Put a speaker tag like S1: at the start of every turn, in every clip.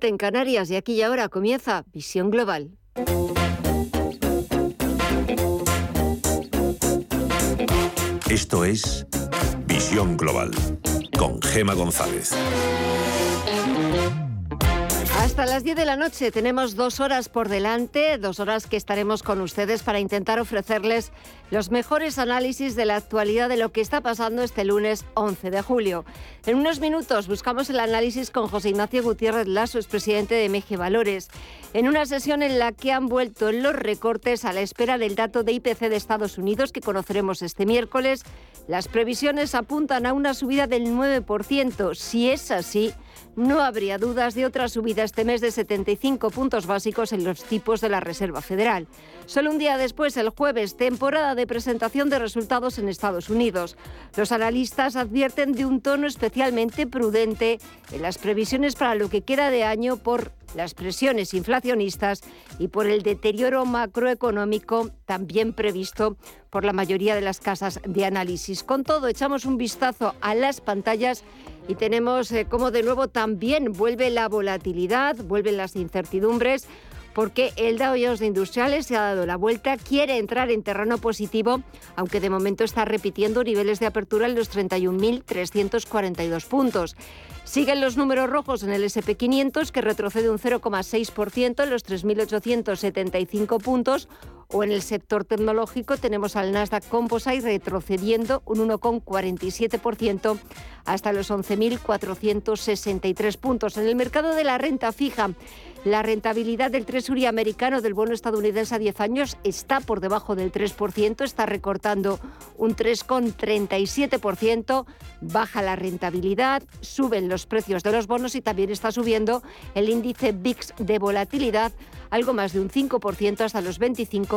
S1: en Canarias y aquí y ahora comienza Visión Global.
S2: Esto es Visión Global con Gema González.
S1: Hasta las 10 de la noche tenemos dos horas por delante, dos horas que estaremos con ustedes para intentar ofrecerles los mejores análisis de la actualidad de lo que está pasando este lunes 11 de julio. En unos minutos buscamos el análisis con José Ignacio Gutiérrez Lasso, expresidente de Meje Valores, en una sesión en la que han vuelto los recortes a la espera del dato de IPC de Estados Unidos que conoceremos este miércoles. Las previsiones apuntan a una subida del 9%. Si es así, no habría dudas de otra subida este mes de 75 puntos básicos en los tipos de la Reserva Federal. Solo un día después, el jueves, temporada de presentación de resultados en Estados Unidos. Los analistas advierten de un tono especialmente prudente en las previsiones para lo que queda de año por las presiones inflacionistas y por el deterioro macroeconómico también previsto por la mayoría de las casas de análisis. Con todo, echamos un vistazo a las pantallas y tenemos eh, como de nuevo también vuelve la volatilidad, vuelven las incertidumbres porque el Dow Jones de Industriales se ha dado la vuelta, quiere entrar en terreno positivo, aunque de momento está repitiendo niveles de apertura en los 31.342 puntos. Siguen los números rojos en el SP500, que retrocede un 0,6% en los 3.875 puntos, o en el sector tecnológico tenemos al Nasdaq Composite retrocediendo un 1,47% hasta los 11.463 puntos. En el mercado de la renta fija, la rentabilidad del Treasury americano del bono estadounidense a 10 años está por debajo del 3%, está recortando un 3,37%, baja la rentabilidad, suben los precios de los bonos y también está subiendo el índice VIX de volatilidad algo más de un 5% hasta los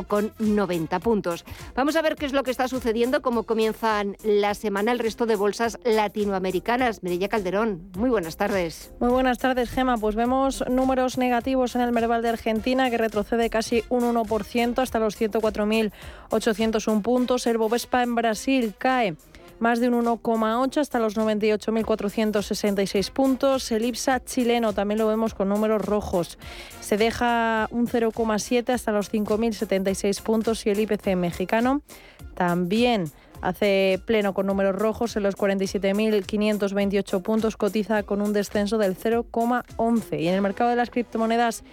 S1: 25,90 puntos. Vamos a ver qué es lo que está sucediendo, cómo comienzan la semana el resto de bolsas latinoamericanas. Merilla Calderón, muy buenas tardes.
S3: Muy buenas tardes, Gema. Pues vemos números negativos en el Merval de Argentina, que retrocede casi un 1% hasta los 104.801 puntos. El Bovespa en Brasil cae más de un 1,8 hasta los 98.466 puntos. El IPSA chileno también lo vemos con números rojos. Se deja un 0,7 hasta los 5.076 puntos y el IPC mexicano también hace pleno con números rojos en los 47.528 puntos, cotiza con un descenso del 0,11. Y en el mercado de las criptomonedas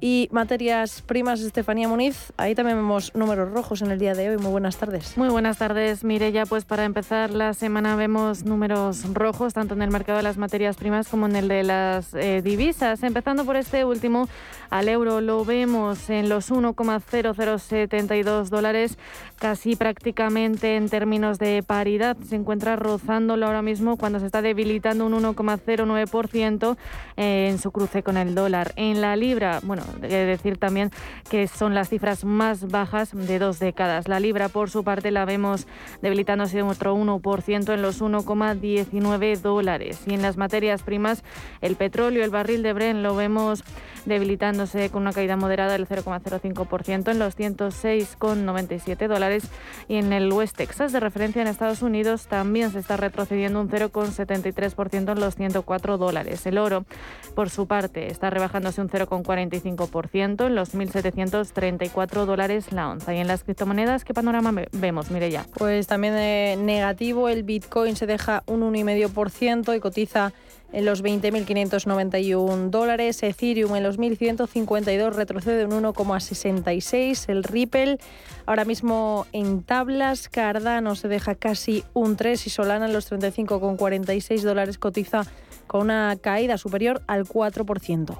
S3: y materias primas, Estefanía Muniz. Ahí también vemos números rojos en el día de hoy. Muy buenas tardes.
S4: Muy buenas tardes, Mireya. Pues para empezar la semana vemos números rojos tanto en el mercado de las materias primas como en el de las eh, divisas. Empezando por este último, al euro lo vemos en los 1,0072 dólares, casi prácticamente en términos de paridad. Se encuentra rozándolo ahora mismo cuando se está debilitando un 1,09% en su cruce con el dólar. En la libra, bueno, que decir también que son las cifras más bajas de dos décadas. La libra, por su parte, la vemos debilitándose otro 1% en los 1,19 dólares. Y en las materias primas, el petróleo, el barril de Bren, lo vemos debilitándose con una caída moderada del 0,05% en los 106,97 dólares. Y en el West Texas, de referencia en Estados Unidos, también se está retrocediendo un 0,73% en los 104 dólares. El oro, por su parte, está rebajándose un 0,45% en los 1.734 dólares la onza. Y en las criptomonedas, ¿qué panorama vemos, ya
S3: Pues también eh, negativo, el Bitcoin se deja un 1,5% y cotiza en los 20.591 dólares, Ethereum en los 1.152 retrocede un 1,66, el Ripple ahora mismo en tablas, Cardano se deja casi un 3 y Solana en los 35,46 dólares cotiza con una caída superior al 4%.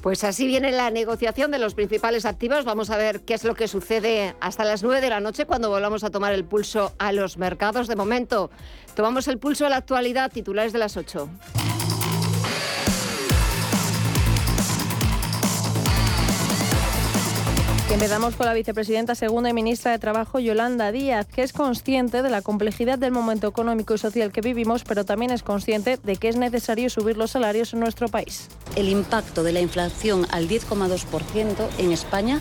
S1: Pues así viene la negociación de los principales activos. Vamos a ver qué es lo que sucede hasta las 9 de la noche cuando volvamos a tomar el pulso a los mercados. De momento, tomamos el pulso a la actualidad, titulares de las 8.
S3: Empezamos con la vicepresidenta segunda y ministra de Trabajo, Yolanda Díaz, que es consciente de la complejidad del momento económico y social que vivimos, pero también es consciente de que es necesario subir los salarios en nuestro país.
S5: El impacto de la inflación al 10,2% en España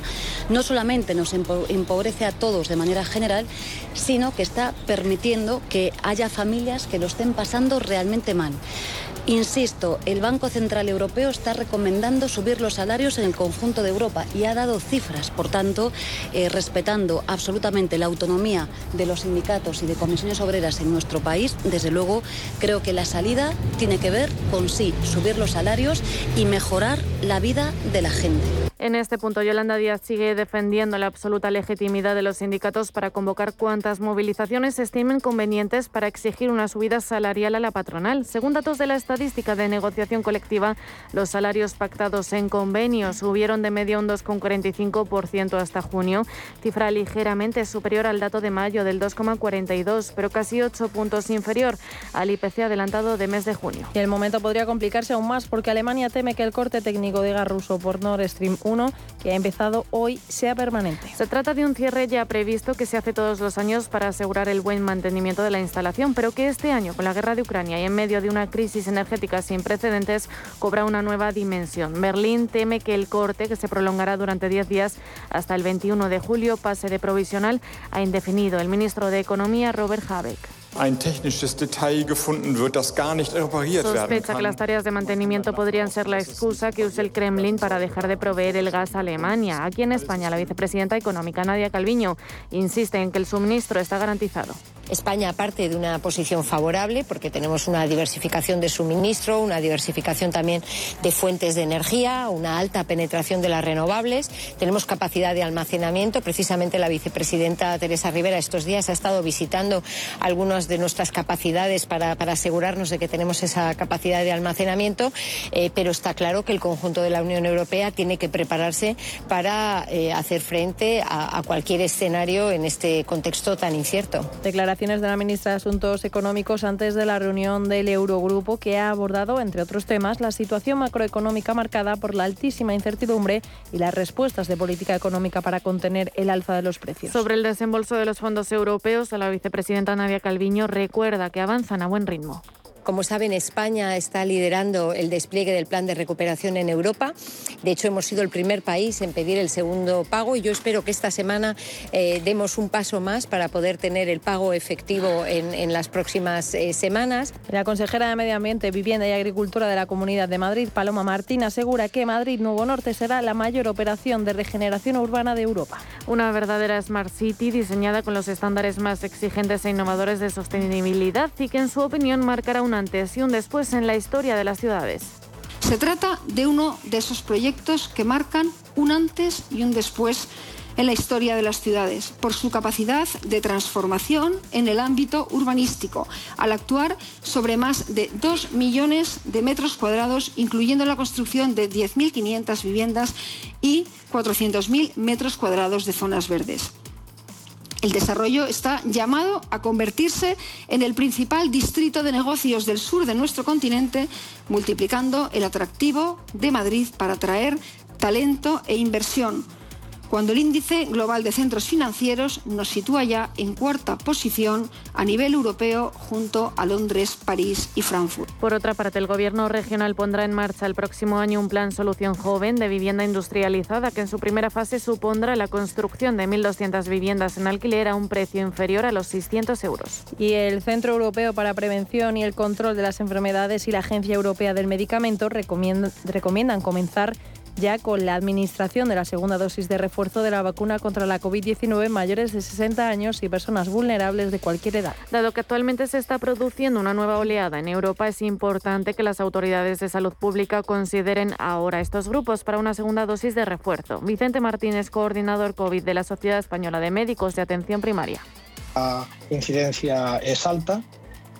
S5: no solamente nos empobrece a todos de manera general, sino que está permitiendo que haya familias que lo estén pasando realmente mal. Insisto, el Banco Central Europeo está recomendando subir los salarios en el conjunto de Europa y ha dado cifras, por tanto, eh, respetando absolutamente la autonomía de los sindicatos y de comisiones obreras en nuestro país, desde luego creo que la salida tiene que ver con sí, subir los salarios y mejorar la vida de la gente.
S4: En este punto, Yolanda Díaz sigue defendiendo la absoluta legitimidad de los sindicatos para convocar cuantas movilizaciones se estimen convenientes para exigir una subida salarial a la patronal. Según datos de la estadística de negociación colectiva, los salarios pactados en convenios subieron de media un 2,45% hasta junio, cifra ligeramente superior al dato de mayo del 2,42, pero casi 8 puntos inferior al IPC adelantado de mes de junio.
S3: Y el momento podría complicarse aún más porque Alemania teme que el corte técnico de gas ruso por Nord Stream 1 que ha empezado hoy sea permanente.
S4: Se trata de un cierre ya previsto que se hace todos los años para asegurar el buen mantenimiento de la instalación, pero que este año, con la guerra de Ucrania y en medio de una crisis energética sin precedentes, cobra una nueva dimensión. Berlín teme que el corte, que se prolongará durante 10 días hasta el 21 de julio, pase de provisional a indefinido. El ministro de Economía, Robert Habeck. Sospecha que las tareas de mantenimiento podrían ser la excusa que use el Kremlin para dejar de proveer el gas a Alemania. Aquí en España, la vicepresidenta económica Nadia Calviño insiste en que el suministro está garantizado.
S6: España parte de una posición favorable porque tenemos una diversificación de suministro, una diversificación también de fuentes de energía, una alta penetración de las renovables, tenemos capacidad de almacenamiento. Precisamente la vicepresidenta Teresa Rivera estos días ha estado visitando algunas de nuestras capacidades para, asegurarnos de que tenemos esa capacidad de almacenamiento, eh, pero está claro que el conjunto de la Unión Europea tiene que prepararse para eh, hacer frente a, a, cualquier escenario en este contexto tan incierto
S3: de la ministra de Asuntos Económicos antes de la reunión del Eurogrupo que ha abordado, entre otros temas, la situación macroeconómica marcada por la altísima incertidumbre y las respuestas de política económica para contener el alza de los precios.
S4: Sobre el desembolso de los fondos europeos, la vicepresidenta Nadia Calviño recuerda que avanzan a buen ritmo.
S6: Como saben, España está liderando el despliegue del plan de recuperación en Europa. De hecho, hemos sido el primer país en pedir el segundo pago y yo espero que esta semana eh, demos un paso más para poder tener el pago efectivo en, las próximas eh, semanas.
S3: La consejera de Medio Ambiente, Vivienda y Agricultura de la Comunidad de Madrid, Paloma Martín, asegura que Madrid Nuevo Norte será la mayor operación de regeneración urbana de Europa.
S4: Una verdadera Smart City diseñada con los estándares más exigentes e innovadores de sostenibilidad y que, en su opinión, marcará antes y un después en la historia de las ciudades.
S7: Se trata de uno de esos proyectos que marcan un antes y un después en la historia de las ciudades, por su capacidad de transformación en el ámbito urbanístico, al actuar sobre más de 2 millones de metros cuadrados, incluyendo la construcción de 10.500 viviendas y 400.000 metros cuadrados de zonas verdes. El desarrollo está llamado a convertirse en el principal distrito de negocios del sur de nuestro continente, multiplicando el atractivo de Madrid para atraer talento e inversión cuando el índice global de centros financieros nos sitúa ya en cuarta posición a nivel europeo junto a Londres, París y Frankfurt.
S4: Por otra parte, el Gobierno regional pondrá en marcha el próximo año un plan Solución Joven de vivienda industrializada que en su primera fase supondrá la construcción de 1.200 viviendas en alquiler a un precio inferior a los 600 euros.
S3: Y el Centro Europeo para Prevención y el Control de las Enfermedades y la Agencia Europea del Medicamento recomiendan comenzar ya con la administración de la segunda dosis de refuerzo de la vacuna contra la COVID-19 en mayores de 60 años y personas vulnerables de cualquier edad.
S4: Dado que actualmente se está produciendo una nueva oleada en Europa, es importante que las autoridades de salud pública consideren ahora estos grupos para una segunda dosis de refuerzo. Vicente Martínez, coordinador COVID de la Sociedad Española de Médicos de Atención Primaria.
S8: La incidencia es alta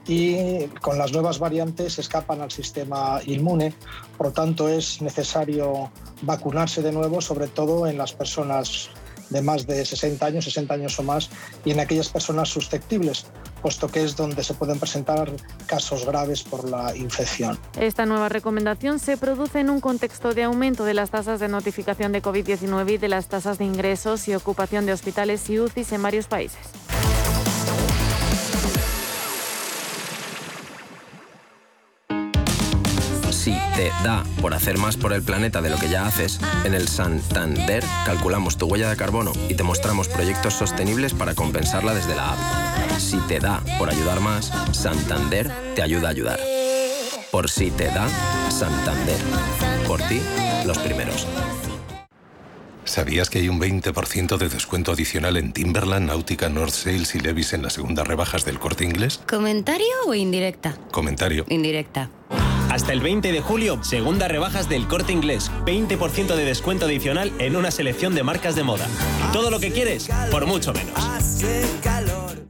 S8: y con las nuevas variantes escapan al sistema inmune. Por lo tanto, es necesario vacunarse de nuevo, sobre todo en las personas de más de 60 años, 60 años o más, y en aquellas personas susceptibles, puesto que es donde se pueden presentar casos graves por la infección.
S4: Esta nueva recomendación se produce en un contexto de aumento de las tasas de notificación de COVID-19 y de las tasas de ingresos y ocupación de hospitales y UCIs en varios países.
S9: Te da por hacer más por el planeta de lo que ya haces, en el Santander calculamos tu huella de carbono y te mostramos proyectos sostenibles para compensarla desde la app. Si te da por ayudar más, Santander te ayuda a ayudar. Por si te da Santander. Por ti, los primeros.
S10: ¿Sabías que hay un 20% de descuento adicional en Timberland, Náutica, North Sales y Levis en las segundas rebajas del corte inglés?
S11: ¿Comentario o indirecta?
S10: Comentario.
S11: Indirecta.
S12: Hasta el 20 de julio, segunda rebajas del corte inglés. 20% de descuento adicional en una selección de marcas de moda. Todo lo que quieres, por mucho menos.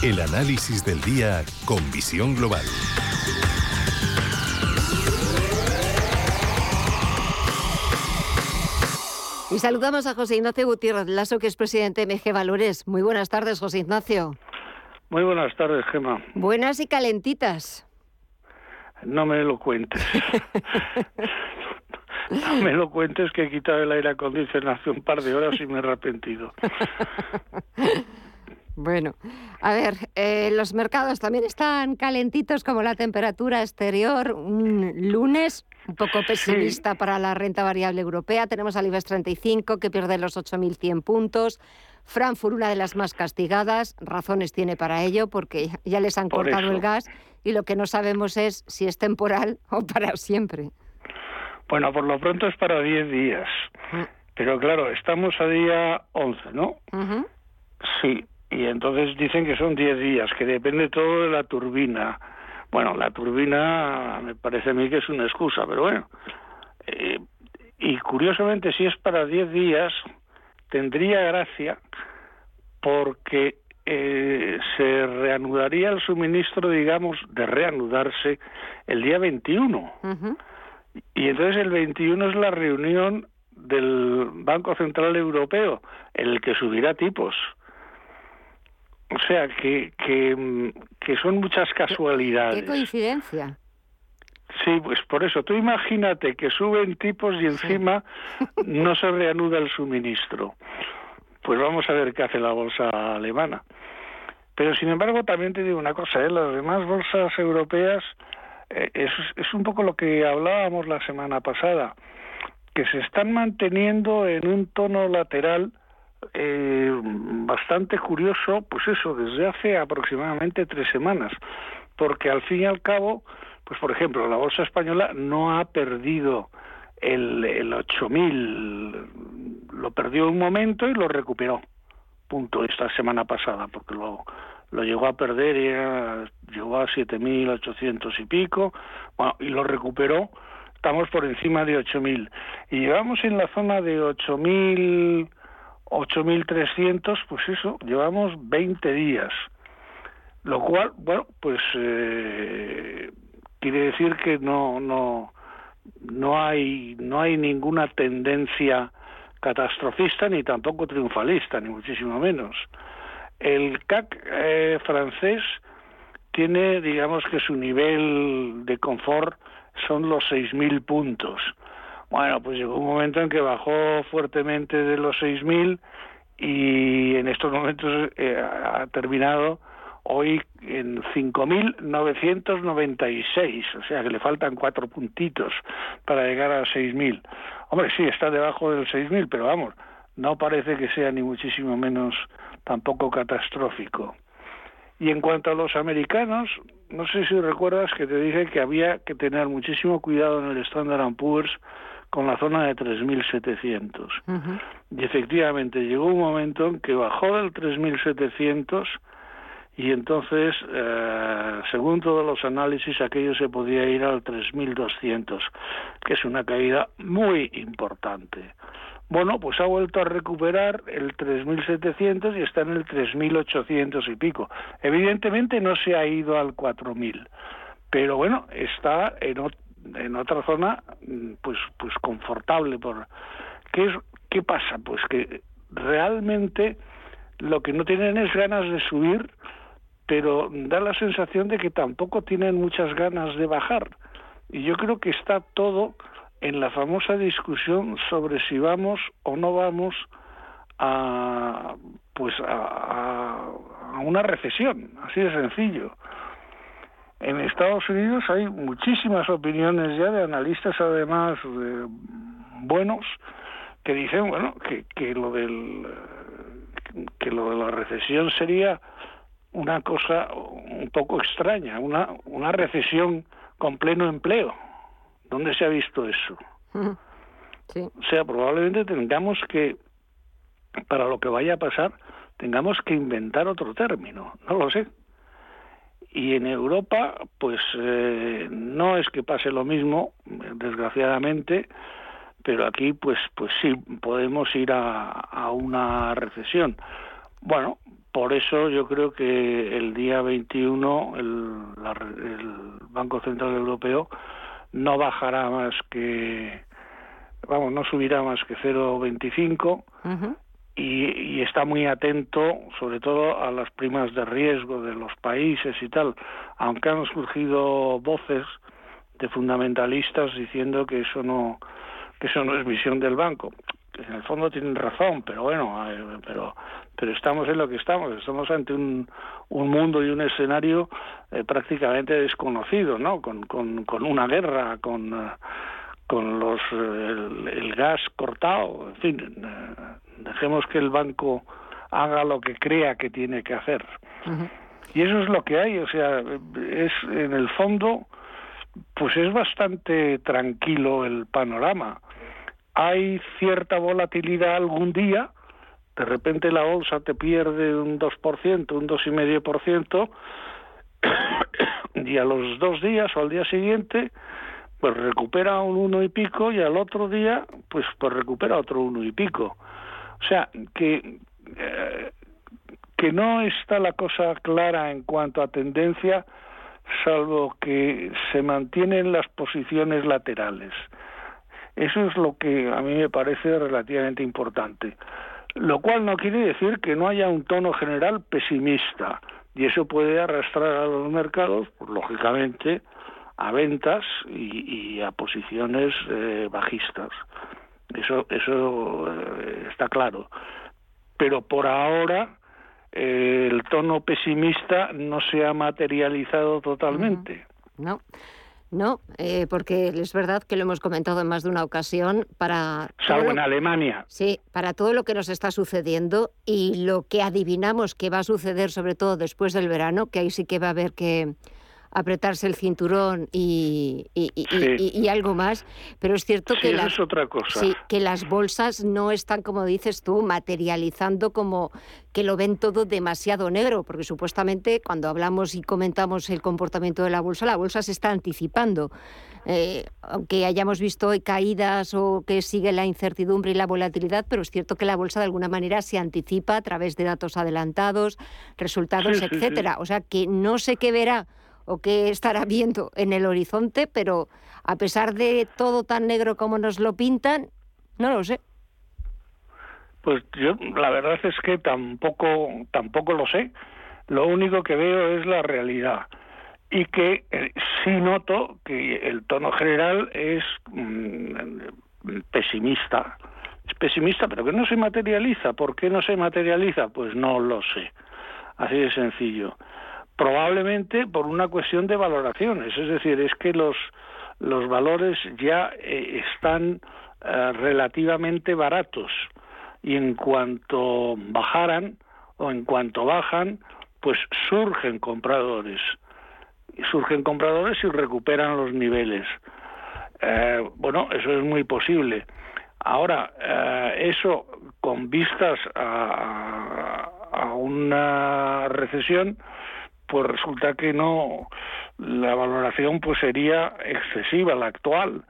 S10: El análisis del día con visión global.
S1: Y saludamos a José Ignacio Gutiérrez Lasso, que es presidente de MG Valores. Muy buenas tardes, José Ignacio.
S13: Muy buenas tardes, Gema.
S1: Buenas y calentitas.
S13: No me lo cuentes. no me lo cuentes que he quitado el aire acondicionado hace un par de horas y me he arrepentido.
S1: Bueno, a ver, eh, los mercados también están calentitos como la temperatura exterior. Un lunes un poco pesimista para la renta variable europea. Tenemos al IBEX 35 que pierde los 8.100 puntos. Frankfurt, una de las más castigadas, razones tiene para ello porque ya les han cortado el gas y lo que no sabemos es si es temporal o para siempre.
S13: Bueno, por lo pronto es para 10 días. Mm. Pero claro, estamos a día 11, ¿no? Sí, y entonces dicen que son 10 días, que depende todo de la turbina. Bueno, la turbina me parece a mí que es una excusa, pero bueno. Eh, y curiosamente, si es para 10 días, tendría gracia porque eh, se reanudaría el suministro, digamos, de reanudarse el día 21. Y entonces el 21 es la reunión del Banco Central Europeo, en el que subirá tipos. O sea, que, que, son muchas casualidades.
S1: ¿Qué coincidencia?
S13: Sí, pues por eso. Tú imagínate que suben tipos y encima no se reanuda el suministro. Pues vamos a ver qué hace la bolsa alemana. Pero sin embargo, también te digo una cosa, ¿eh? las demás bolsas europeas eh, es, es un poco lo que hablábamos la semana pasada, que se están manteniendo en un tono lateral eh, bastante curioso, pues eso, desde hace aproximadamente tres semanas, porque al fin y al cabo, pues por ejemplo, la bolsa española no ha perdido el, el 8000, lo perdió un momento y lo recuperó, punto, esta semana pasada, porque lo, lo llegó a perder y llegó a 7.800 y pico, bueno, y lo recuperó, estamos por encima de 8.000. Y llevamos en la zona de 8.000 8.300, pues eso, llevamos 20 días. Lo cual, bueno, pues eh, quiere decir que no, no, no hay, no hay ninguna tendencia catastrofista ni tampoco triunfalista, ni muchísimo menos. El CAC eh, francés tiene, digamos que su nivel de confort son los 6.000 puntos. Bueno, pues llegó un momento en que bajó fuertemente de los 6.000 y en estos momentos eh, ha terminado hoy en 5.996, o sea que le faltan cuatro puntitos para llegar a 6.000. Hombre, sí, está debajo del 6.000, pero vamos, no parece que sea ni muchísimo menos tampoco catastrófico. Y en cuanto a los americanos, no sé si recuerdas que te dije que había que tener muchísimo cuidado en el Standard Poor's con la zona de 3.700. Y efectivamente llegó un momento en que bajó del 3.700 y entonces, eh, según todos los análisis, aquello se podía ir al 3.200, que es una caída muy importante. Bueno, pues ha vuelto a recuperar el 3.700 y está en el 3.800 y pico. Evidentemente no se ha ido al 4.000, pero bueno, está en, en otra zona mm, pues pues confortable por qué es qué pasa pues que realmente lo que no tienen es ganas de subir pero da la sensación de que tampoco tienen muchas ganas de bajar Y yo creo que está todo en la famosa discusión sobre si vamos o no vamos a pues a, una recesión, así de sencillo. En Estados Unidos hay muchísimas opiniones ya de analistas, además buenos, que dicen bueno que, que lo del que lo de la recesión sería una cosa un poco extraña, una, una recesión con pleno empleo. ¿Dónde se ha visto eso? O sea, probablemente tengamos que, para lo que vaya a pasar, tengamos que inventar otro término, no lo sé. Y en Europa, pues eh, no es que pase lo mismo, desgraciadamente, pero aquí, pues, pues sí, podemos ir a, a una recesión. Bueno, por eso yo creo que el día 21 el, el Banco Central Europeo no bajará más que, vamos, no subirá más que 0,25 y, y, está muy atento sobre todo a las primas de riesgo de los países y tal, aunque han surgido voces de fundamentalistas diciendo que eso no que eso no es misión del banco en el fondo tienen razón, pero bueno, eh, pero pero estamos en lo que estamos, estamos ante un, un mundo y un escenario eh, prácticamente desconocido, ¿no? Con, con, con una guerra, con, eh, con los el, gas cortado, en fin, dejemos que el banco haga lo que crea que tiene que hacer. Y eso es lo que hay, o sea, es en el fondo pues es bastante tranquilo el panorama hay cierta volatilidad algún día, de repente la bolsa te pierde un 2%, un 2,5%, y a los dos días o al día siguiente, pues recupera un uno y pico y al otro día, pues, pues recupera otro uno y pico. O sea, que, eh, que no está la cosa clara en cuanto a tendencia, salvo que se mantienen las posiciones laterales. Eso es lo que a mí me parece relativamente importante. Lo cual no quiere decir que no haya un tono general pesimista y eso puede arrastrar a los mercados, pues, lógicamente, a ventas y, a posiciones eh, bajistas. Eso, eso eh, está claro. Pero por ahora eh, el tono pesimista no se ha materializado totalmente.
S1: No. No, eh, porque es verdad que lo hemos comentado en más de una ocasión para...
S13: Salvo en Alemania.
S1: Sí, para todo lo que nos está sucediendo y lo que adivinamos que va a suceder, sobre todo después del verano, que ahí sí que va a haber que apretarse el cinturón y, y, algo más, pero es cierto que,
S13: las, otra cosa.
S1: que las bolsas no están, como dices tú, materializando como que lo ven todo demasiado negro, porque supuestamente cuando hablamos y comentamos el comportamiento de la bolsa, la bolsa se está anticipando. Eh, aunque hayamos visto hoy caídas o que sigue la incertidumbre y la volatilidad, pero es cierto que la bolsa de alguna manera se anticipa a través de datos adelantados, resultados, etcétera. O sea que no sé qué verá o qué estará viendo en el horizonte, pero a pesar de todo tan negro como nos lo pintan, no lo sé.
S13: Pues yo la verdad es que tampoco tampoco lo sé. Lo único que veo es la realidad y que eh, sí noto que el tono general es mm, pesimista. Es pesimista, pero que no se materializa. ¿Por qué no se materializa? Pues no lo sé. Así de sencillo probablemente por una cuestión de valoraciones, es decir, es que los, los valores ya eh, están eh, relativamente baratos y en cuanto bajaran o en cuanto bajan, pues surgen compradores, surgen compradores y recuperan los niveles. Eh, bueno, eso es muy posible. Ahora, eso con vistas a una recesión, pues resulta que no la valoración pues sería excesiva la actual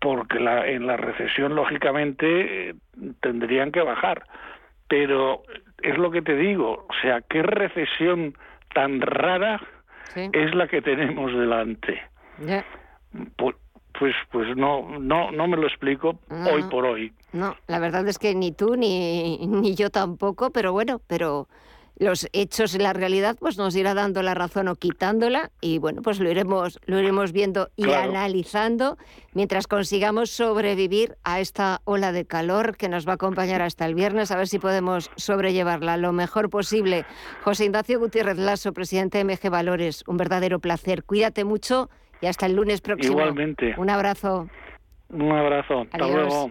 S13: porque la, en la recesión lógicamente tendrían que bajar. Pero es lo que te digo o sea qué recesión tan rara es la que tenemos delante. Pues, pues pues no no no me lo explico hoy por hoy.
S1: No la verdad es que ni tú ni ni yo tampoco pero bueno pero los hechos y la realidad pues nos irá dando la razón o quitándola y bueno, pues lo iremos, lo iremos viendo y analizando mientras consigamos sobrevivir a esta ola de calor que nos va a acompañar hasta el viernes, a ver si podemos sobrellevarla lo mejor posible. José Ignacio Gutiérrez Lasso, presidente de MG Valores, un verdadero placer. Cuídate mucho y hasta el lunes próximo.
S13: Igualmente.
S1: Un abrazo.
S13: Un abrazo. Hasta luego.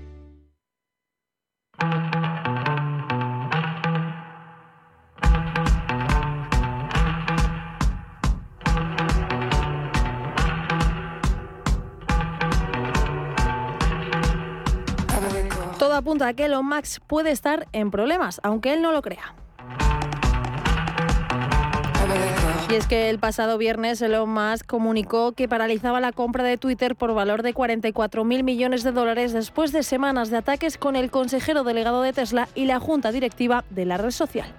S3: que Elon Musk puede estar en problemas, aunque él no lo crea. Y es que el pasado viernes Elon Musk comunicó que paralizaba la compra de Twitter por valor de 44 mil millones de dólares después de semanas de ataques con el consejero delegado de Tesla y la junta directiva de la red social.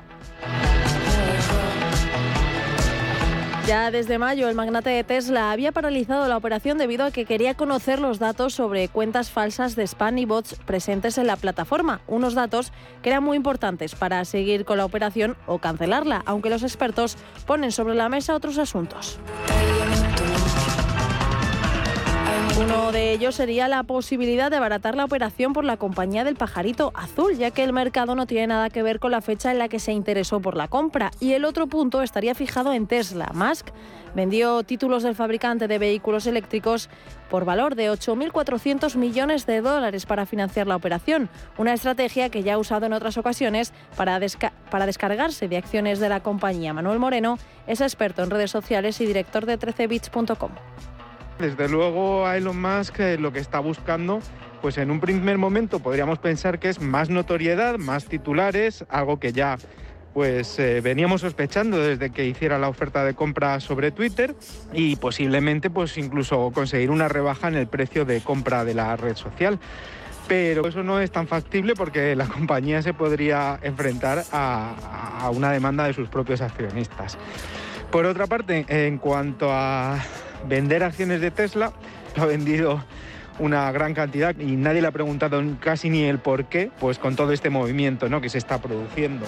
S3: Ya desde mayo, el magnate de Tesla había paralizado la operación debido a que quería conocer los datos sobre cuentas falsas de spam y bots presentes en la plataforma, unos datos que eran muy importantes para seguir con la operación o cancelarla, aunque los expertos ponen sobre la mesa otros asuntos. Uno de ellos sería la posibilidad de abaratar la operación por la compañía del pajarito azul, ya que el mercado no tiene nada que ver con la fecha en la que se interesó por la compra. Y el otro punto estaría fijado en Tesla. Musk vendió títulos del fabricante de vehículos eléctricos por valor de 8.400 millones de dólares para financiar la operación, una estrategia que ya ha usado en otras ocasiones para, para descargarse de acciones de la compañía. Manuel Moreno es experto en redes sociales y director de 13bits.com.
S14: Desde luego a Elon Musk eh, lo que está buscando, pues en un primer momento podríamos pensar que es más notoriedad, más titulares, algo que ya pues eh, veníamos sospechando desde que hiciera la oferta de compra sobre Twitter y posiblemente pues incluso conseguir una rebaja en el precio de compra de la red social. Pero eso no es tan factible porque la compañía se podría enfrentar a una demanda de sus propios accionistas. Por otra parte, en cuanto a vender acciones de Tesla, ha vendido una gran cantidad y nadie le ha preguntado casi ni el por qué, pues con todo este movimiento ¿no? que se está produciendo.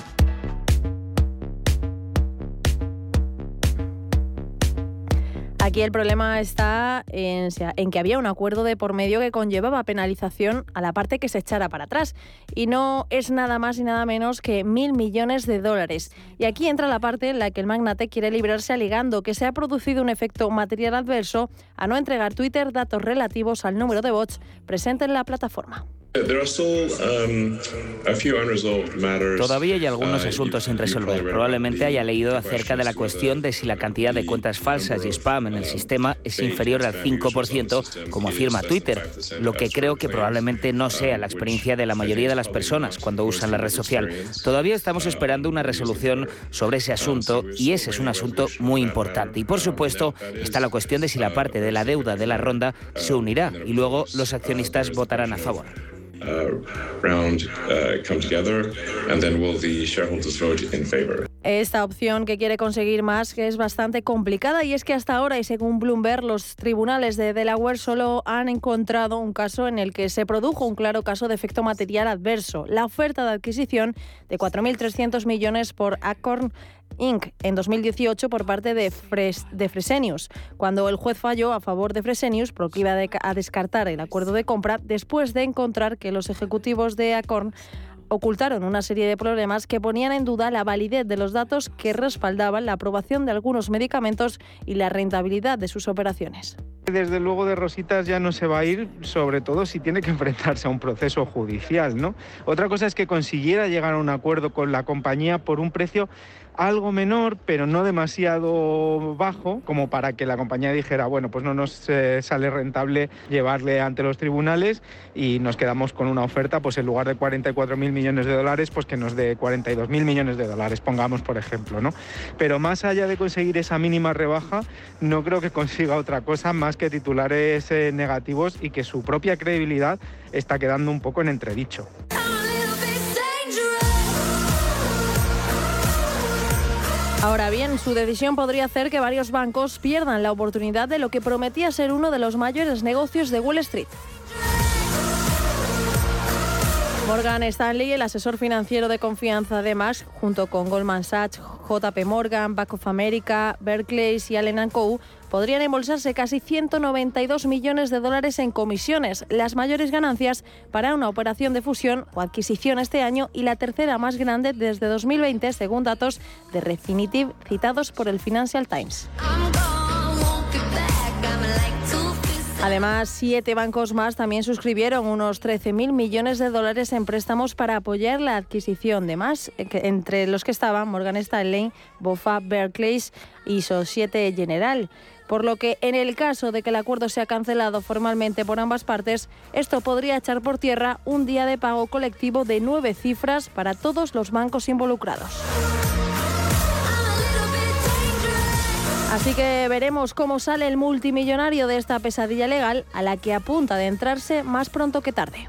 S3: Aquí el problema está en, que había un acuerdo de por medio que conllevaba penalización a la parte que se echara para atrás. Y no es nada más y nada menos que mil millones de dólares. Y aquí entra la parte en la que el magnate quiere librarse alegando que se ha producido un efecto material adverso a no entregar Twitter datos relativos al número de bots presente en la plataforma.
S15: Um, Todavía hay algunos uh, asuntos sin resolver. Probablemente haya leído acerca de la cuestión de si la cantidad de cuentas falsas y spam en el sistema es inferior al 5%, como afirma Twitter, lo que creo que probablemente no sea la experiencia de la mayoría de las personas cuando usan la red social. Todavía estamos esperando una resolución sobre ese asunto y ese es un asunto muy importante. Y por supuesto está la cuestión de si la parte de la deuda de la ronda se unirá y luego los accionistas votarán a favor.
S3: Esta opción que quiere conseguir más que es bastante complicada y es que hasta ahora y según Bloomberg los tribunales de Delaware solo han encontrado un caso en el que se produjo un claro caso de efecto material adverso, la oferta de adquisición de 4.300 millones por Acorn Inc. en 2018 por parte de, Fresenius, cuando el juez falló a favor de Fresenius, procliva a descartar el acuerdo de compra después de encontrar que los ejecutivos de Acorn ocultaron una serie de problemas que ponían en duda la validez de los datos que respaldaban la aprobación de algunos medicamentos y la rentabilidad de sus operaciones.
S14: Desde luego de Rositas ya no se va a ir, sobre todo si tiene que enfrentarse a un proceso judicial. Otra cosa es que consiguiera llegar a un acuerdo con la compañía por un precio algo menor, pero no demasiado bajo, como para que la compañía dijera, bueno, pues no nos eh, sale rentable llevarle ante los tribunales y nos quedamos con una oferta, pues en lugar de 44 mil millones de dólares, pues que nos dé 42 mil millones de dólares, pongamos por ejemplo, ¿no? Pero más allá de conseguir esa mínima rebaja, no creo que consiga otra cosa más que titulares eh, negativos y que su propia credibilidad está quedando un poco en entredicho.
S3: Ahora bien, su decisión podría hacer que varios bancos pierdan la oportunidad de lo que prometía ser uno de los mayores negocios de Wall Street. Morgan Stanley, el asesor financiero de confianza de Marsh, junto con Goldman Sachs, JP Morgan, Bank of America, Berkeley y Allen Co., podrían embolsarse casi 192 millones de dólares en comisiones, las mayores ganancias para una operación de fusión o adquisición este año y la tercera más grande desde 2020, según datos de Refinitiv citados por el Financial Times. Además, siete bancos más también suscribieron unos 13.000 millones de dólares en préstamos para apoyar la adquisición de más, eh, entre los que estaban Morgan Stanley, Bofa, Berkeley y Societe General. Por lo que, en el caso de que el acuerdo sea cancelado formalmente por ambas partes, esto podría echar por tierra un día de pago colectivo de nueve cifras para todos los bancos involucrados. Así que veremos cómo sale el multimillonario de esta pesadilla legal a la que apunta de entrarse más pronto que tarde.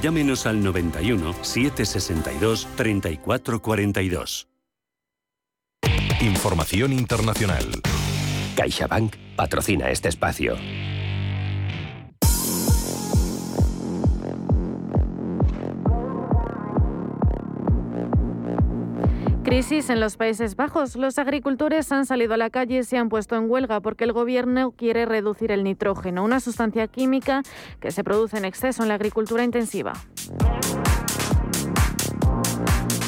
S16: llámenos al 91 762 3442.
S2: Información internacional.
S17: CaixaBank patrocina este espacio.
S4: Crisis en los Países Bajos. Los agricultores han salido a la calle y se han puesto en huelga porque el gobierno quiere reducir el nitrógeno, una sustancia química que se produce en exceso en la agricultura intensiva.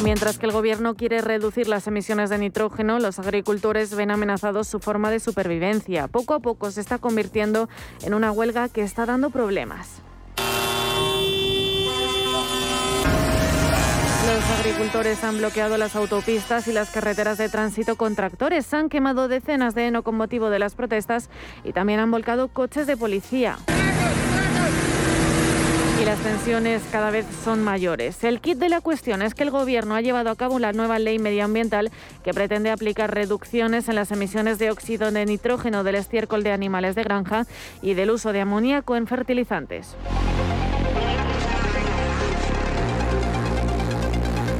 S4: Mientras que el gobierno quiere reducir las emisiones de nitrógeno, los agricultores ven amenazados su forma de supervivencia. Poco a poco se está convirtiendo en una huelga que está dando problemas. Los agricultores han bloqueado las autopistas y las carreteras de tránsito con tractores. Han quemado decenas de heno con motivo de las protestas y también han volcado coches de policía. Y las tensiones cada vez son mayores. El kit de la cuestión es que el Gobierno ha llevado a cabo la nueva ley medioambiental que pretende aplicar reducciones en las emisiones de óxido de nitrógeno del estiércol de animales de granja y del uso de amoníaco en fertilizantes.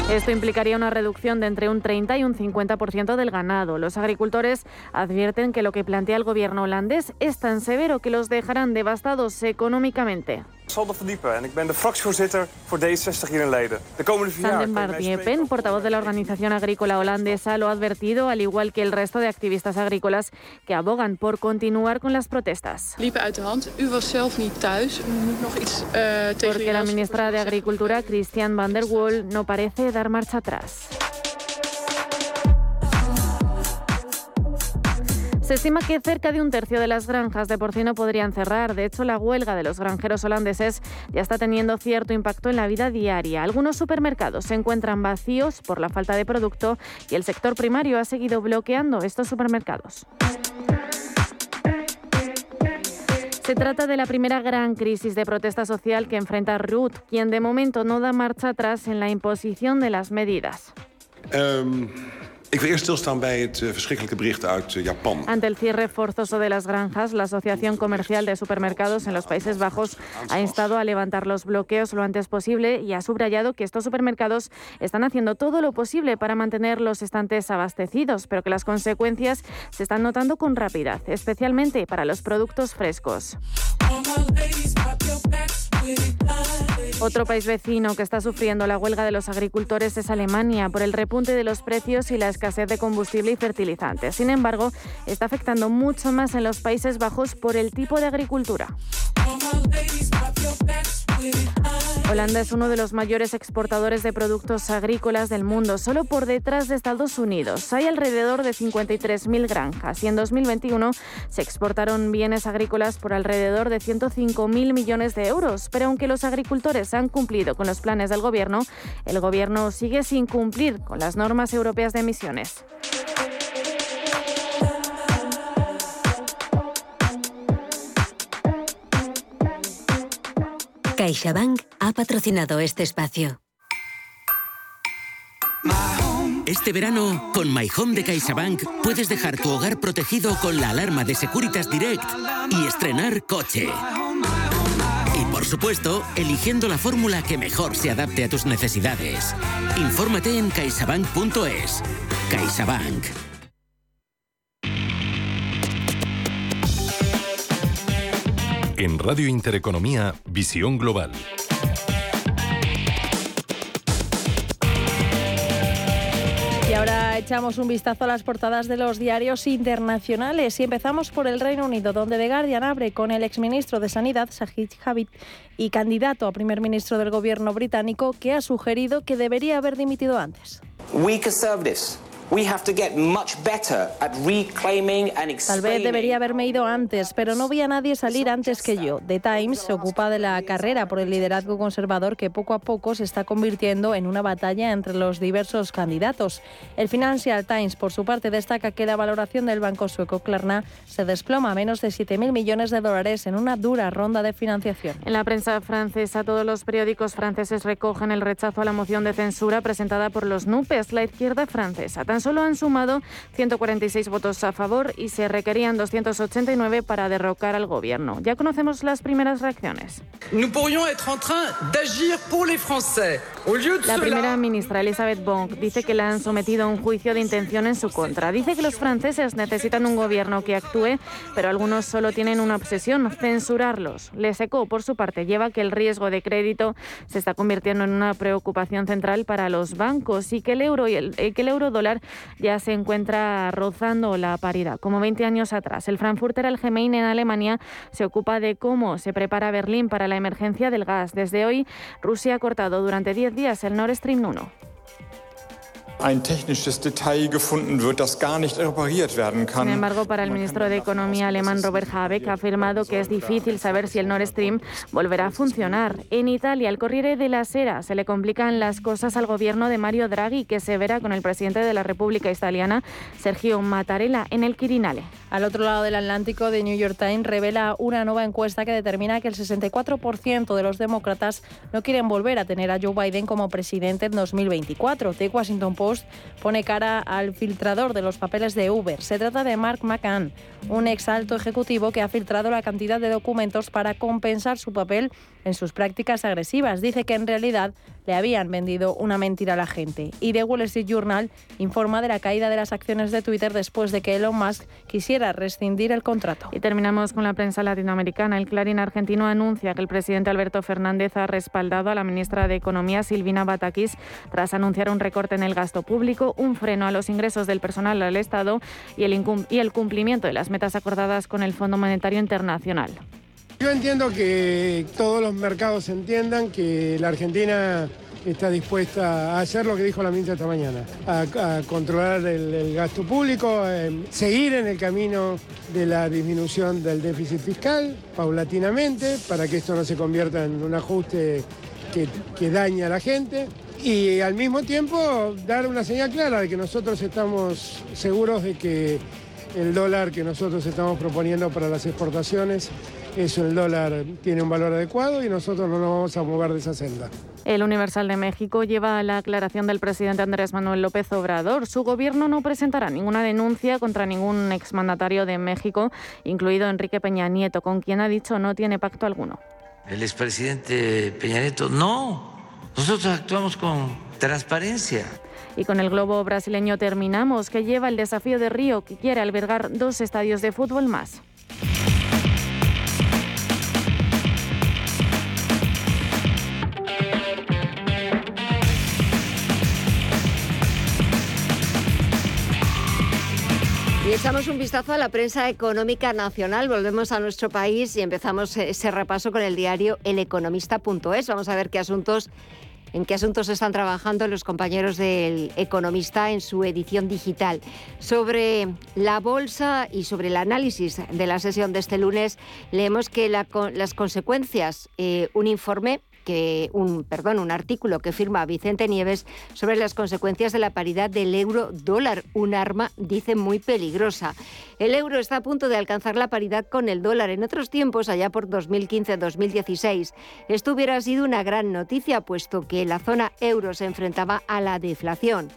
S4: Esto implicaría una reducción de entre un 30 y un 50% del ganado. Los agricultores advierten que lo que plantea el gobierno holandés es tan severo que los dejarán devastados económicamente. Sanden Diepen, portavoz de la Organización Agrícola Holandesa, lo ha advertido, al igual que el resto de activistas agrícolas que abogan por continuar con las protestas. Porque la ministra de Agricultura, Christian van der Waal, no parece dar marcha atrás. Se estima que cerca de un tercio de las granjas de porcino podrían cerrar. De hecho, la huelga de los granjeros holandeses ya está teniendo cierto impacto en la vida diaria. Algunos supermercados se encuentran vacíos por la falta de producto y el sector primario ha seguido bloqueando estos supermercados. Se trata de la primera gran crisis de protesta social que enfrenta Ruth, quien de momento no da marcha atrás en la imposición de las medidas.
S18: Um, Ik wil eerst stilstaan bij het eh, verschrikkelijke bericht uit eh, Japan.
S4: Ante el cierre forzoso de las granjas, la Asociación Comercial de Supermercados en los Países Bajos ha instado a levantar los bloqueos lo antes posible y ha subrayado que estos supermercados están haciendo todo lo posible para mantener los estantes abastecidos, pero que las consecuencias se están notando con rapidez, especialmente para los productos frescos. Otro país vecino que está sufriendo la huelga de los agricultores es Alemania por el repunte de los precios y la escasez de combustible y fertilizantes. Sin embargo, está afectando mucho más en los Países Bajos por el tipo de agricultura. Holanda es uno de los mayores exportadores de productos agrícolas del mundo, solo por detrás de Estados Unidos. Hay alrededor de 53.000 granjas y en 2021 se exportaron bienes agrícolas por alrededor de 105.000 millones de euros. Pero aunque los agricultores han cumplido con los planes del gobierno, el gobierno sigue sin cumplir con las normas europeas de emisiones.
S19: CaixaBank ha patrocinado este espacio.
S20: Este verano, con My Home de CaixaBank, puedes dejar tu hogar protegido con la alarma de Securitas Direct y estrenar coche. Y por supuesto, eligiendo la fórmula que mejor se adapte a tus necesidades. Infórmate en caixabank.es. CaixaBank.
S2: En Radio Intereconomía, Visión Global.
S3: Y ahora echamos un vistazo a las portadas de los diarios internacionales y empezamos por el Reino Unido, donde The Guardian abre con el exministro de Sanidad, Sajid Javid, y candidato a primer ministro del gobierno británico, que ha sugerido que debería haber dimitido antes.
S21: We conservatives
S3: Tal vez debería haberme ido antes, pero no vi a nadie salir antes que yo. The Times se ocupa de la carrera por el liderazgo conservador que poco a poco se está convirtiendo en una batalla entre los diversos candidatos. El Financial Times, por su parte, destaca que la valoración del banco sueco Klarna se desploma a menos de 7.000 millones de dólares en una dura ronda de financiación.
S4: En la prensa francesa, todos los periódicos franceses recogen el rechazo a la moción de censura presentada por los NUPES, la izquierda francesa. Tan solo han sumado 146 votos a favor y se requerían 289 para derrocar al gobierno. Ya conocemos las primeras reacciones. La primera ministra Elisabeth Bon dice que la han sometido a un juicio de intención en su contra. Dice que los franceses necesitan un gobierno que actúe, pero algunos solo tienen una obsesión, censurarlos. Le secó, por su parte, lleva que el riesgo de crédito se está convirtiendo en una preocupación central para los bancos y que el euro y el, eh, que el euro dólar ya se encuentra rozando la paridad. Como 20 años atrás, el Frankfurter Allgemeine en Alemania se ocupa de cómo se prepara Berlín para la emergencia del gas. Desde hoy, Rusia ha cortado durante 10 días el Nord Stream 1. Sin embargo, para el ministro de Economía alemán Robert Habeck ha afirmado que es difícil saber si el Nord Stream volverá a funcionar. En Italia, el Corriere de la Sera se le complican las cosas al gobierno de Mario Draghi, que se verá con el presidente de la República Italiana, Sergio Mattarella, en el Quirinale.
S3: Al otro lado del Atlántico, The New York Times revela una nueva encuesta que determina que el 64% de los demócratas no quieren volver a tener a Joe Biden como presidente en 2024. The Washington Post pone cara al filtrador de los papeles de Uber. Se trata de Mark McCann, un ex alto ejecutivo que ha filtrado la cantidad de documentos para compensar su papel en sus prácticas agresivas. Dice que en realidad le habían vendido una mentira a la gente. Y The Wall Street Journal informa de la caída de las acciones de Twitter después de que Elon Musk quisiera rescindir el contrato.
S4: Y terminamos con la prensa latinoamericana. El Clarín argentino anuncia que el presidente Alberto Fernández ha respaldado a la ministra de Economía, Silvina Batakis, tras anunciar un recorte en el gasto público, un freno a los ingresos del personal al Estado y el, y el cumplimiento de las metas acordadas con el Fondo Monetario Internacional.
S22: Yo entiendo que todos los mercados entiendan que la Argentina está dispuesta a hacer lo que dijo la ministra esta mañana, a, controlar el, gasto público, seguir en el camino de la disminución del déficit fiscal paulatinamente para que esto no se convierta en un ajuste que, que daña a la gente y al mismo tiempo dar una señal clara de que nosotros estamos seguros de que el dólar que nosotros estamos proponiendo para las exportaciones. Eso, el dólar tiene un valor adecuado y nosotros no nos vamos a mover de esa senda.
S4: El Universal de México lleva la aclaración del presidente Andrés Manuel López Obrador. Su gobierno no presentará ninguna denuncia contra ningún exmandatario de México, incluido Enrique Peña Nieto, con quien ha dicho no tiene pacto alguno.
S23: El expresidente Peña Nieto, no, nosotros actuamos con transparencia.
S4: Y con el globo brasileño terminamos, que lleva el desafío de Río, que quiere albergar dos estadios de fútbol más.
S1: Echamos un vistazo a la prensa económica nacional. Volvemos a nuestro país y empezamos ese repaso con el diario eleconomista.es. Vamos a ver qué asuntos en qué asuntos están trabajando los compañeros del Economista en su edición digital. Sobre la bolsa y sobre el análisis de la sesión de este lunes, leemos que las consecuencias, eh, un informe que un, perdón, un artículo que firma Vicente Nieves sobre las consecuencias de la paridad del euro dólar, un arma, dice, muy peligrosa. El euro está a punto de alcanzar la paridad con el dólar en otros tiempos, allá por 2015-2016. Esto hubiera sido una gran noticia, puesto que la zona euro se enfrentaba a la deflación.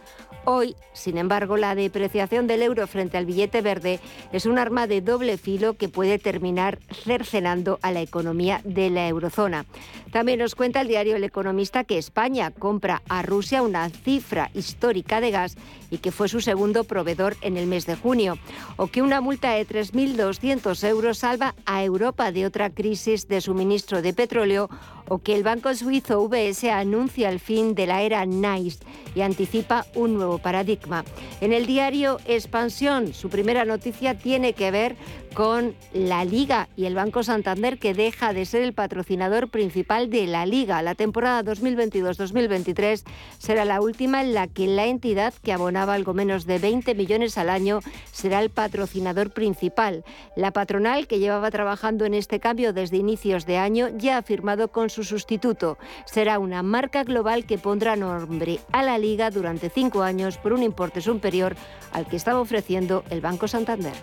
S1: Hoy, sin embargo, la depreciación del euro frente al billete verde es un arma de doble filo que puede terminar cercenando a la economía de la eurozona. También nos cuenta el diario El Economista que España compra a Rusia una cifra histórica de gas y que fue su segundo proveedor en el mes de junio, o que una multa de 3.200 euros salva a Europa de otra crisis de suministro de petróleo, o que el banco suizo UBS anuncia el fin de la era NICE y anticipa un nuevo paradigma. En el diario Expansión, su primera noticia tiene que ver con la Liga y el Banco Santander que deja de ser el patrocinador principal de la Liga. La temporada 2022-2023 será la última en la que la entidad que abonaba algo menos de 20 millones al año será el patrocinador principal. La patronal, que llevaba trabajando en este cambio desde inicios de año, ya ha firmado con su sustituto. Será una marca global que pondrá nombre a la Liga durante cinco años por un importe superior al que estaba ofreciendo el Banco Santander.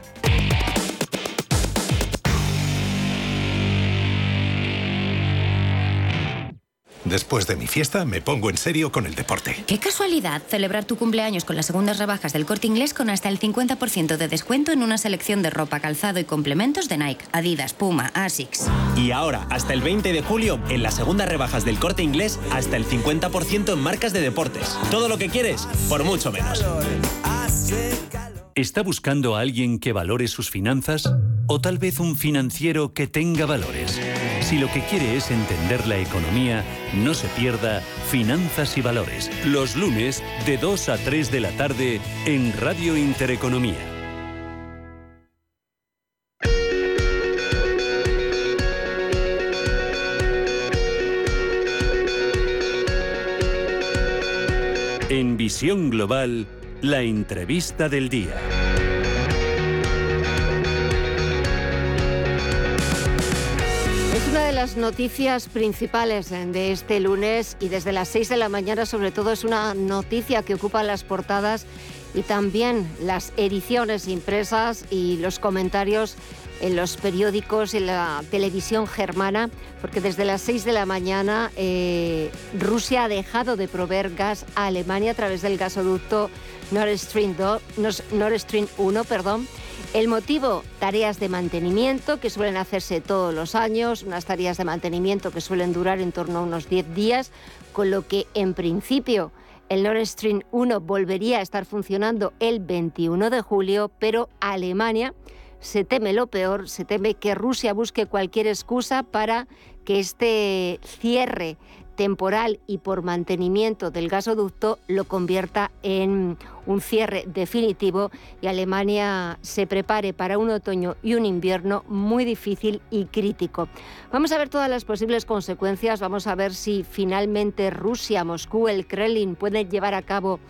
S10: Después de mi fiesta me pongo en serio con el deporte.
S11: Qué casualidad celebrar tu cumpleaños con las segundas rebajas del corte inglés con hasta el 50% de descuento en una selección de ropa, calzado y complementos de Nike, Adidas, Puma, Asics.
S12: Y ahora, hasta el 20 de julio, en las segundas rebajas del corte inglés, hasta el 50% en marcas de deportes. Todo lo que quieres, por mucho menos.
S16: ¿Está buscando a alguien que valore sus finanzas? ¿O tal vez un financiero que tenga valores? Si lo que quiere es entender la economía, no se pierda Finanzas y Valores, los lunes de 2 a 3 de la tarde en Radio Intereconomía. En Visión Global, la entrevista del día.
S1: Noticias principales de este lunes y desde las 6 de la mañana sobre todo es una noticia que ocupa las portadas y también las ediciones impresas y los comentarios en los periódicos en la televisión germana, porque desde las 6 de la mañana eh, Rusia ha dejado de proveer gas a Alemania a través del gasoducto Nord Stream, 2, Nord Stream 1. Perdón. El motivo, tareas de mantenimiento que suelen hacerse todos los años, unas tareas de mantenimiento que suelen durar en torno a unos 10 días, con lo que en principio el Nord Stream 1 volvería a estar funcionando el 21 de julio, pero Alemania se teme lo peor, se teme que Rusia busque cualquier excusa para que este cierre temporal y por mantenimiento del gasoducto lo convierta en un cierre definitivo y Alemania se prepare para un otoño y un invierno muy difícil y crítico. Vamos a ver todas las posibles consecuencias, vamos a ver si finalmente Rusia, Moscú, el Kremlin pueden llevar a cabo,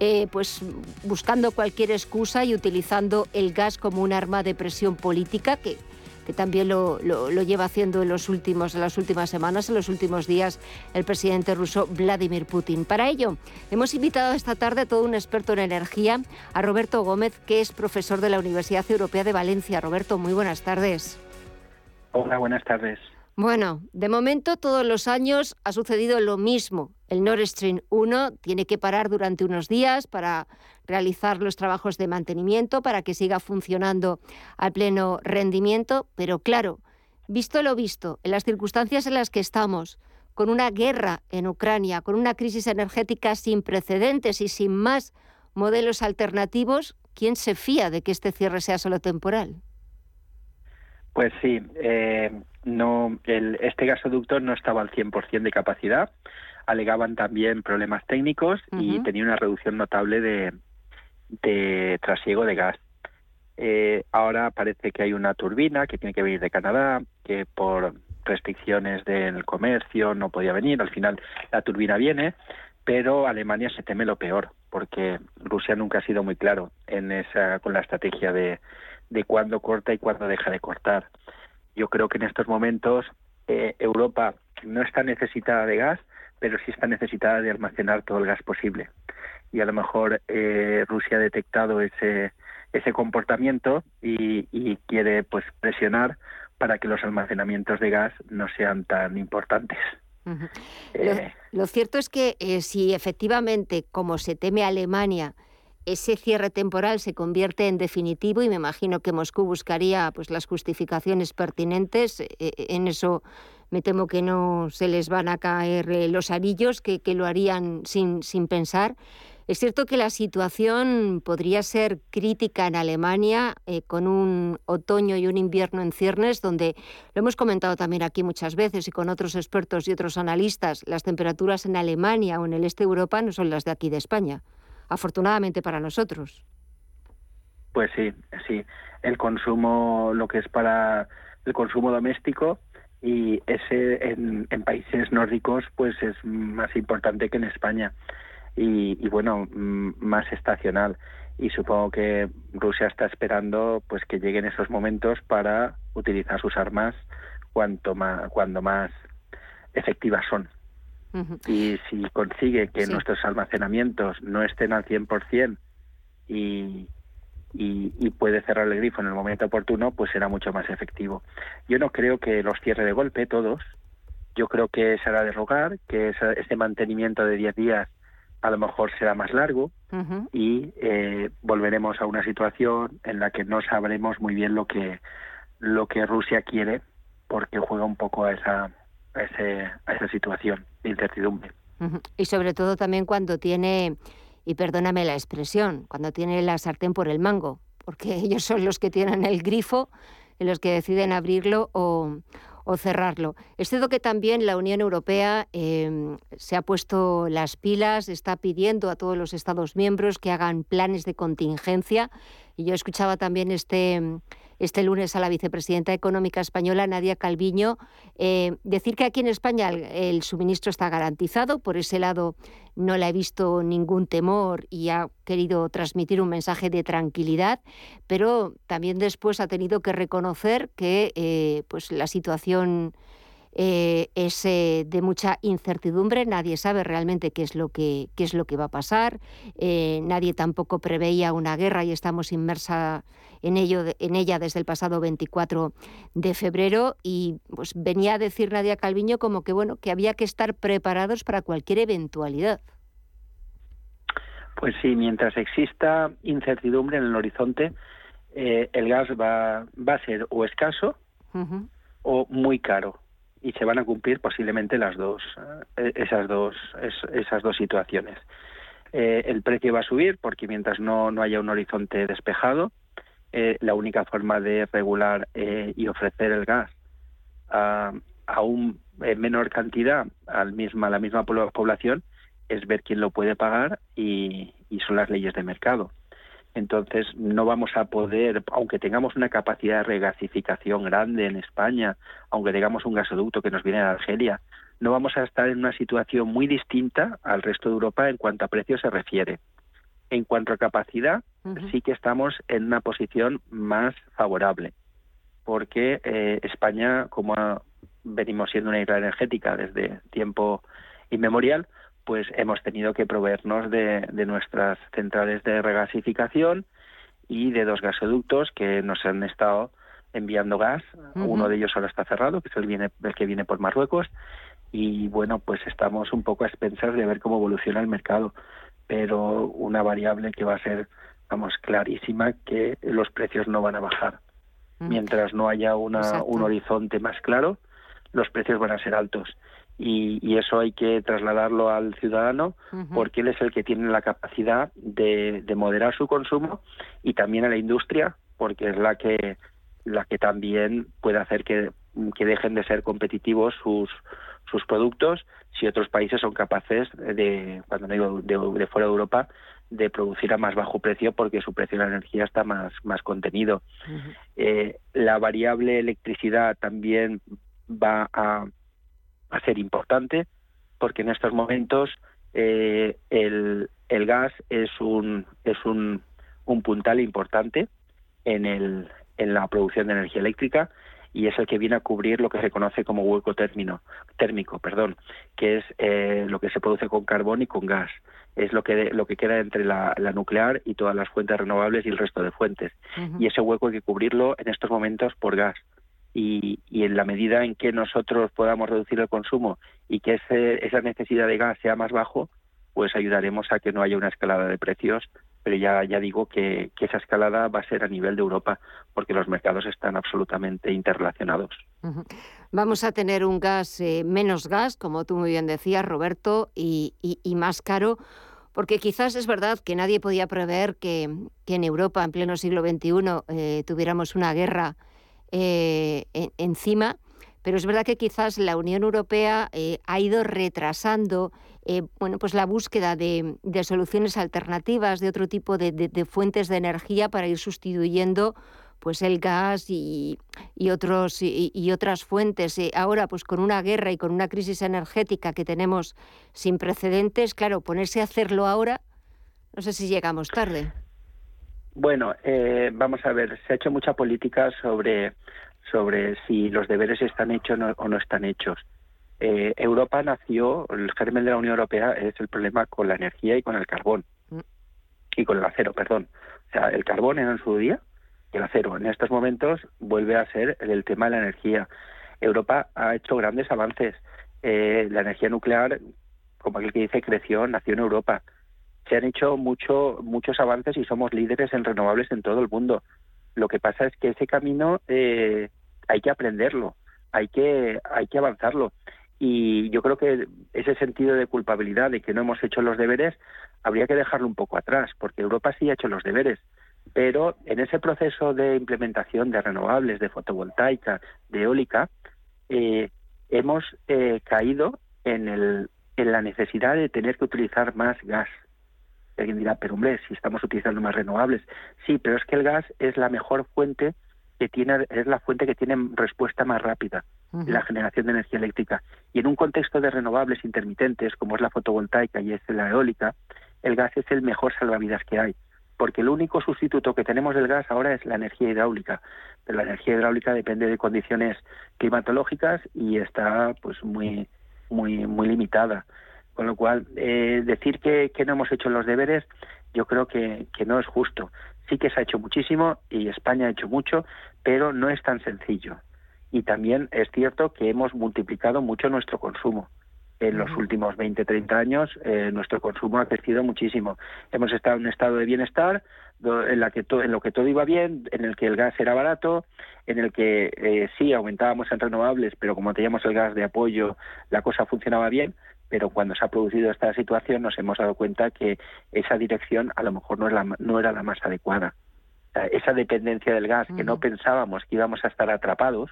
S1: eh, pues buscando cualquier excusa y utilizando el gas como un arma de presión política que que también lo, lleva haciendo en, los últimos, en las últimas semanas, en los últimos días, el presidente ruso Vladimir Putin. Para ello, hemos invitado esta tarde a todo un experto en energía, a Roberto Gómez, que es profesor de la Universidad Europea de Valencia. Roberto, muy buenas tardes.
S24: Hola, buenas tardes.
S1: Bueno, de momento todos los años ha sucedido lo mismo. El Nord Stream 1 tiene que parar durante unos días para realizar los trabajos de mantenimiento, para que siga funcionando al pleno rendimiento, pero claro, visto lo visto, en las circunstancias en las que estamos, con una guerra en Ucrania, con una crisis energética sin precedentes y sin más modelos alternativos, ¿quién se fía de que este cierre sea solo temporal?
S24: Pues sí, eh, no, el, este gasoducto no estaba al 100% de capacidad, alegaban también problemas técnicos y tenía una reducción notable de, de trasiego de gas. Eh, ahora parece que hay una turbina que tiene que venir de Canadá, que por restricciones del comercio no podía venir. Al final la turbina viene, pero Alemania se teme lo peor, porque Rusia nunca ha sido muy claro en esa, con la estrategia de, de cuándo corta y cuándo deja de cortar. Yo creo que en estos momentos eh, Europa no está necesitada de gas, pero sí está necesitada de almacenar todo el gas posible. Y a lo mejor eh, Rusia ha detectado ese, ese comportamiento y, quiere pues presionar para que los almacenamientos de gas no sean tan importantes.
S1: Eh, lo, cierto es que si efectivamente, como se teme Alemania, ese cierre temporal se convierte en definitivo y me imagino que Moscú buscaría pues las justificaciones pertinentes. E, e, en eso me temo que no se les van a caer eh, los arillos, que, lo harían sin, sin pensar. Es cierto que la situación podría ser crítica en Alemania eh, con un otoño y un invierno en ciernes, donde lo hemos comentado también aquí muchas veces y con otros expertos y otros analistas, las temperaturas en Alemania o en el este de Europa no son las de aquí de España afortunadamente para nosotros.
S24: Pues sí, sí. El consumo, lo que es para el consumo doméstico y ese en, países nórdicos pues es más importante que en España y, bueno más estacional y supongo que Rusia está esperando pues que lleguen esos momentos para utilizar sus armas cuanto más cuando más efectivas son y si consigue que nuestros almacenamientos no estén al 100% y, y, y puede cerrar el grifo en el momento oportuno, pues será mucho más efectivo. Yo no creo que los cierre de golpe todos. Yo creo que será de rogar, que ese, mantenimiento de 10 días a lo mejor será más largo y eh, volveremos a una situación en la que no sabremos muy bien lo que lo que Rusia quiere porque juega un poco a esa a, ese, a esa situación de incertidumbre.
S1: Y sobre todo también cuando tiene, y perdóname la expresión, cuando tiene la sartén por el mango, porque ellos son los que tienen el grifo y los que deciden abrirlo o, o cerrarlo. Es cierto que también la Unión Europea em, se ha puesto las pilas, está pidiendo a todos los Estados miembros que hagan planes de contingencia. Y yo escuchaba también este este lunes a la vicepresidenta económica española, Nadia Calviño, eh, decir que aquí en España el, suministro está garantizado, por ese lado no le ha visto ningún temor y ha querido transmitir un mensaje de tranquilidad, pero también después ha tenido que reconocer que eh, pues la situación eh, es eh, de mucha incertidumbre, nadie sabe realmente qué es lo que, qué es lo que va a pasar, eh, nadie tampoco preveía una guerra y estamos inmersa en, ello, en ella desde el pasado 24 de febrero y pues, venía a decir Nadia Calviño como que, bueno, que había que estar preparados para cualquier eventualidad.
S24: Pues sí, mientras exista incertidumbre en el horizonte, el gas va, va a ser o escaso o muy caro y se van a cumplir posiblemente las dos eh, esas dos esas dos situaciones. Eh, el precio va a subir porque mientras no, no haya un horizonte despejado eh, la única forma de regular y ofrecer el gas a, a un menor cantidad al misma a la misma población es ver quién lo puede pagar y, y son las leyes de mercado entonces no vamos a poder, aunque tengamos una capacidad de regasificación grande en España, aunque tengamos un gasoducto que nos viene de Argelia, no vamos a estar en una situación muy distinta al resto de Europa en cuanto a precio se refiere. En cuanto a capacidad, sí que estamos en una posición más favorable. porque eh, España, como venimos siendo una isla energética desde tiempo inmemorial, pues hemos tenido que proveernos de, nuestras centrales de regasificación y de dos gasoductos que nos han estado enviando gas. Uno de ellos ahora está cerrado, que es el, viene, el que viene por Marruecos. Y bueno, pues estamos un poco a expensas de ver cómo evoluciona el mercado. Pero una variable que va a ser, vamos, clarísima, que los precios no van a bajar. Mientras no haya una, un horizonte más claro, los precios van a ser altos y, eso hay que trasladarlo al ciudadano porque él es el que tiene la capacidad de, moderar su consumo y también a la industria porque es la que la que también puede hacer que, dejen de ser competitivos sus sus productos si otros países son capaces de cuando no digo de, fuera de Europa de producir a más bajo precio porque su precio de la energía está más más contenido. Eh, la variable electricidad también va a a ser importante porque en estos momentos eh, el, el, gas es un es un, un puntal importante en, el, en la producción de energía eléctrica y es el que viene a cubrir lo que se conoce como hueco término, térmico, perdón, que es eh, lo que se produce con carbón y con gas. Es lo que lo que queda entre la, nuclear y todas las fuentes renovables y el resto de fuentes. Y ese hueco hay que cubrirlo en estos momentos por gas y, en la medida en que nosotros podamos reducir el consumo y que esa necesidad de gas sea más bajo, pues ayudaremos a que no haya una escalada de precios, pero ya, ya digo que, esa escalada va a ser a nivel de Europa, porque los mercados están absolutamente interrelacionados.
S1: Vamos a tener un gas, eh, menos gas, como tú muy bien decías, Roberto, y, más caro porque quizás es verdad que nadie podía prever que, en Europa, en pleno siglo XXI, eh, tuviéramos una guerra eh, encima, pero es verdad que quizás la Unión Europea eh, ha ido retrasando eh, bueno, pues la búsqueda de, soluciones alternativas, de otro tipo de, fuentes de energía para ir sustituyendo pues el gas y, otros y, otras fuentes. ahora, pues con una guerra y con una crisis energética que tenemos sin precedentes, claro, ponerse a hacerlo ahora, no sé si llegamos tarde.
S24: Bueno, eh, vamos a ver, se ha hecho mucha política sobre, sobre si los deberes están hechos o no están hechos. Eh, Europa nació, el germen de la Unión Europea es el problema con la energía y con el carbón. Mm. Y con el acero, perdón. O sea, el carbón era en su día y el acero. En estos momentos vuelve a ser el tema de la energía. Europa ha hecho grandes avances. Eh, la energía nuclear, como aquel que dice, creció, nació en Europa se han hecho mucho, muchos avances y somos líderes en renovables en todo el mundo. Lo que pasa es que ese camino eh, hay que aprenderlo, hay que, hay que avanzarlo. Y yo creo que ese sentido de culpabilidad de que no hemos hecho los deberes habría que dejarlo un poco atrás, porque Europa sí ha hecho los deberes. Pero en ese proceso de implementación de renovables, de fotovoltaica, de eólica, eh, hemos eh, caído en, el, en la necesidad de tener que utilizar más gas alguien dirá, pero hombre, si estamos utilizando más renovables. Sí, pero es que el gas es la mejor fuente que tiene, es la fuente que tiene respuesta más rápida en la generación de energía eléctrica. Y en un contexto de renovables intermitentes, como es la fotovoltaica y es la eólica, el gas es el mejor salvavidas que hay. Porque el único sustituto que tenemos del gas ahora es la energía hidráulica. Pero la energía hidráulica depende de condiciones climatológicas y está pues muy, muy, muy limitada. Con lo cual, eh, decir que, no hemos hecho los deberes, yo creo que, no es justo. Sí que se ha hecho muchísimo y España ha hecho mucho, pero no es tan sencillo. Y también es cierto que hemos multiplicado mucho nuestro consumo. En los últimos 20, 30 años eh, nuestro consumo ha crecido muchísimo. Hemos estado en un estado de bienestar en, la que en lo que todo iba bien, en el que el gas era barato, en el que eh, sí aumentábamos en renovables, pero como teníamos el gas de apoyo, la cosa funcionaba bien pero cuando se ha producido esta situación nos hemos dado cuenta que esa dirección a lo mejor no, la, no era la más adecuada. Esa dependencia del gas que no pensábamos que íbamos a estar atrapados,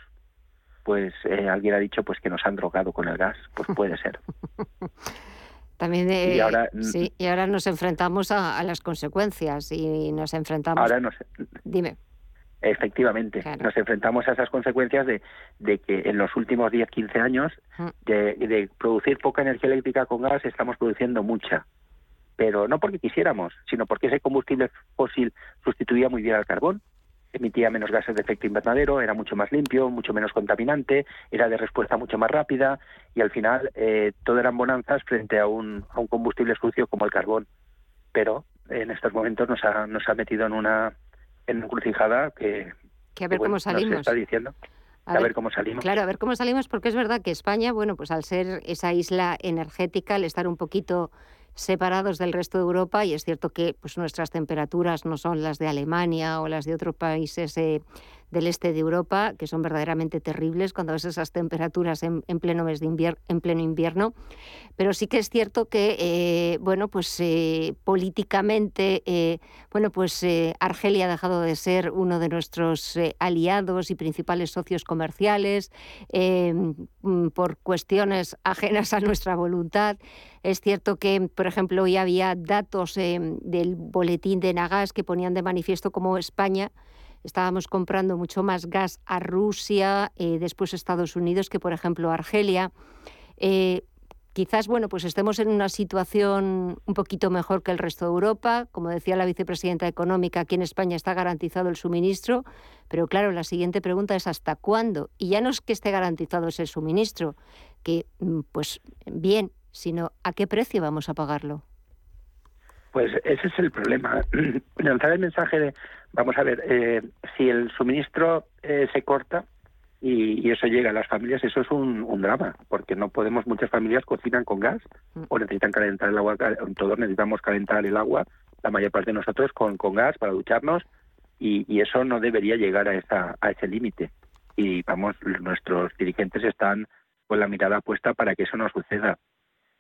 S24: pues eh, alguien ha dicho pues que nos han drogado con el gas, pues puede ser.
S1: También y, ahora, sí, y ahora nos enfrentamos a, las consecuencias y nos enfrentamos.
S24: Ahora nos,
S1: dime.
S24: Efectivamente, nos enfrentamos a esas consecuencias de, de que en los últimos 10, 15 años de, de, producir poca energía eléctrica con gas estamos produciendo mucha. Pero no porque quisiéramos, sino porque ese combustible fósil sustituía muy bien al carbón. emitía menos gases de efecto invernadero, era mucho más limpio, mucho menos contaminante, era de respuesta mucho más rápida y al final eh, todo eran bonanzas frente a un, a un combustible sucio como el carbón. Pero en estos momentos nos ha, nos ha metido en una, en una encrucijada que,
S1: que a ver cómo salimos.
S24: Nos está diciendo. A, ver, cómo salimos.
S1: Claro, a ver cómo salimos, porque es verdad que España, bueno, pues al ser esa isla energética, al estar un poquito separados del resto de Europa y es cierto que pues, nuestras temperaturas no son las de Alemania o las de otros países eh, del este de Europa, que son verdaderamente terribles cuando ves esas temperaturas en, pleno mes de invierno. Pero sí que es cierto que, eh, bueno, pues eh, políticamente, eh, bueno, pues Argelia ha dejado de ser uno de nuestros aliados y principales socios comerciales mm, por cuestiones ajenas a nuestra voluntad. Es cierto que, por ejemplo, hoy había datos del boletín de Nagas que ponían de manifiesto cómo España estábamos comprando mucho más gas a Rusia, eh, después Estados Unidos, que por ejemplo Argelia. Eh, quizás, bueno, pues estemos en una situación un poquito mejor que el resto de Europa. Como decía la vicepresidenta económica, aquí en España está garantizado el suministro, pero claro, la siguiente pregunta es ¿hasta cuándo? Y ya no es que esté garantizado ese suministro, que mm, pues bien, sino ¿a qué precio vamos a pagarlo?
S24: Pues ese es el problema. Lanzar el mensaje de, vamos a ver, eh, si el suministro eh, se corta y, eso llega a las familias, eso es un, drama, porque no podemos, muchas familias cocinan con gas mm. o necesitan calentar el agua, todos necesitamos calentar el agua, la mayor parte de nosotros con, con gas para ducharnos y, y eso no debería llegar a, esa, a ese límite. Y vamos, nuestros dirigentes están con la mirada puesta para que eso no suceda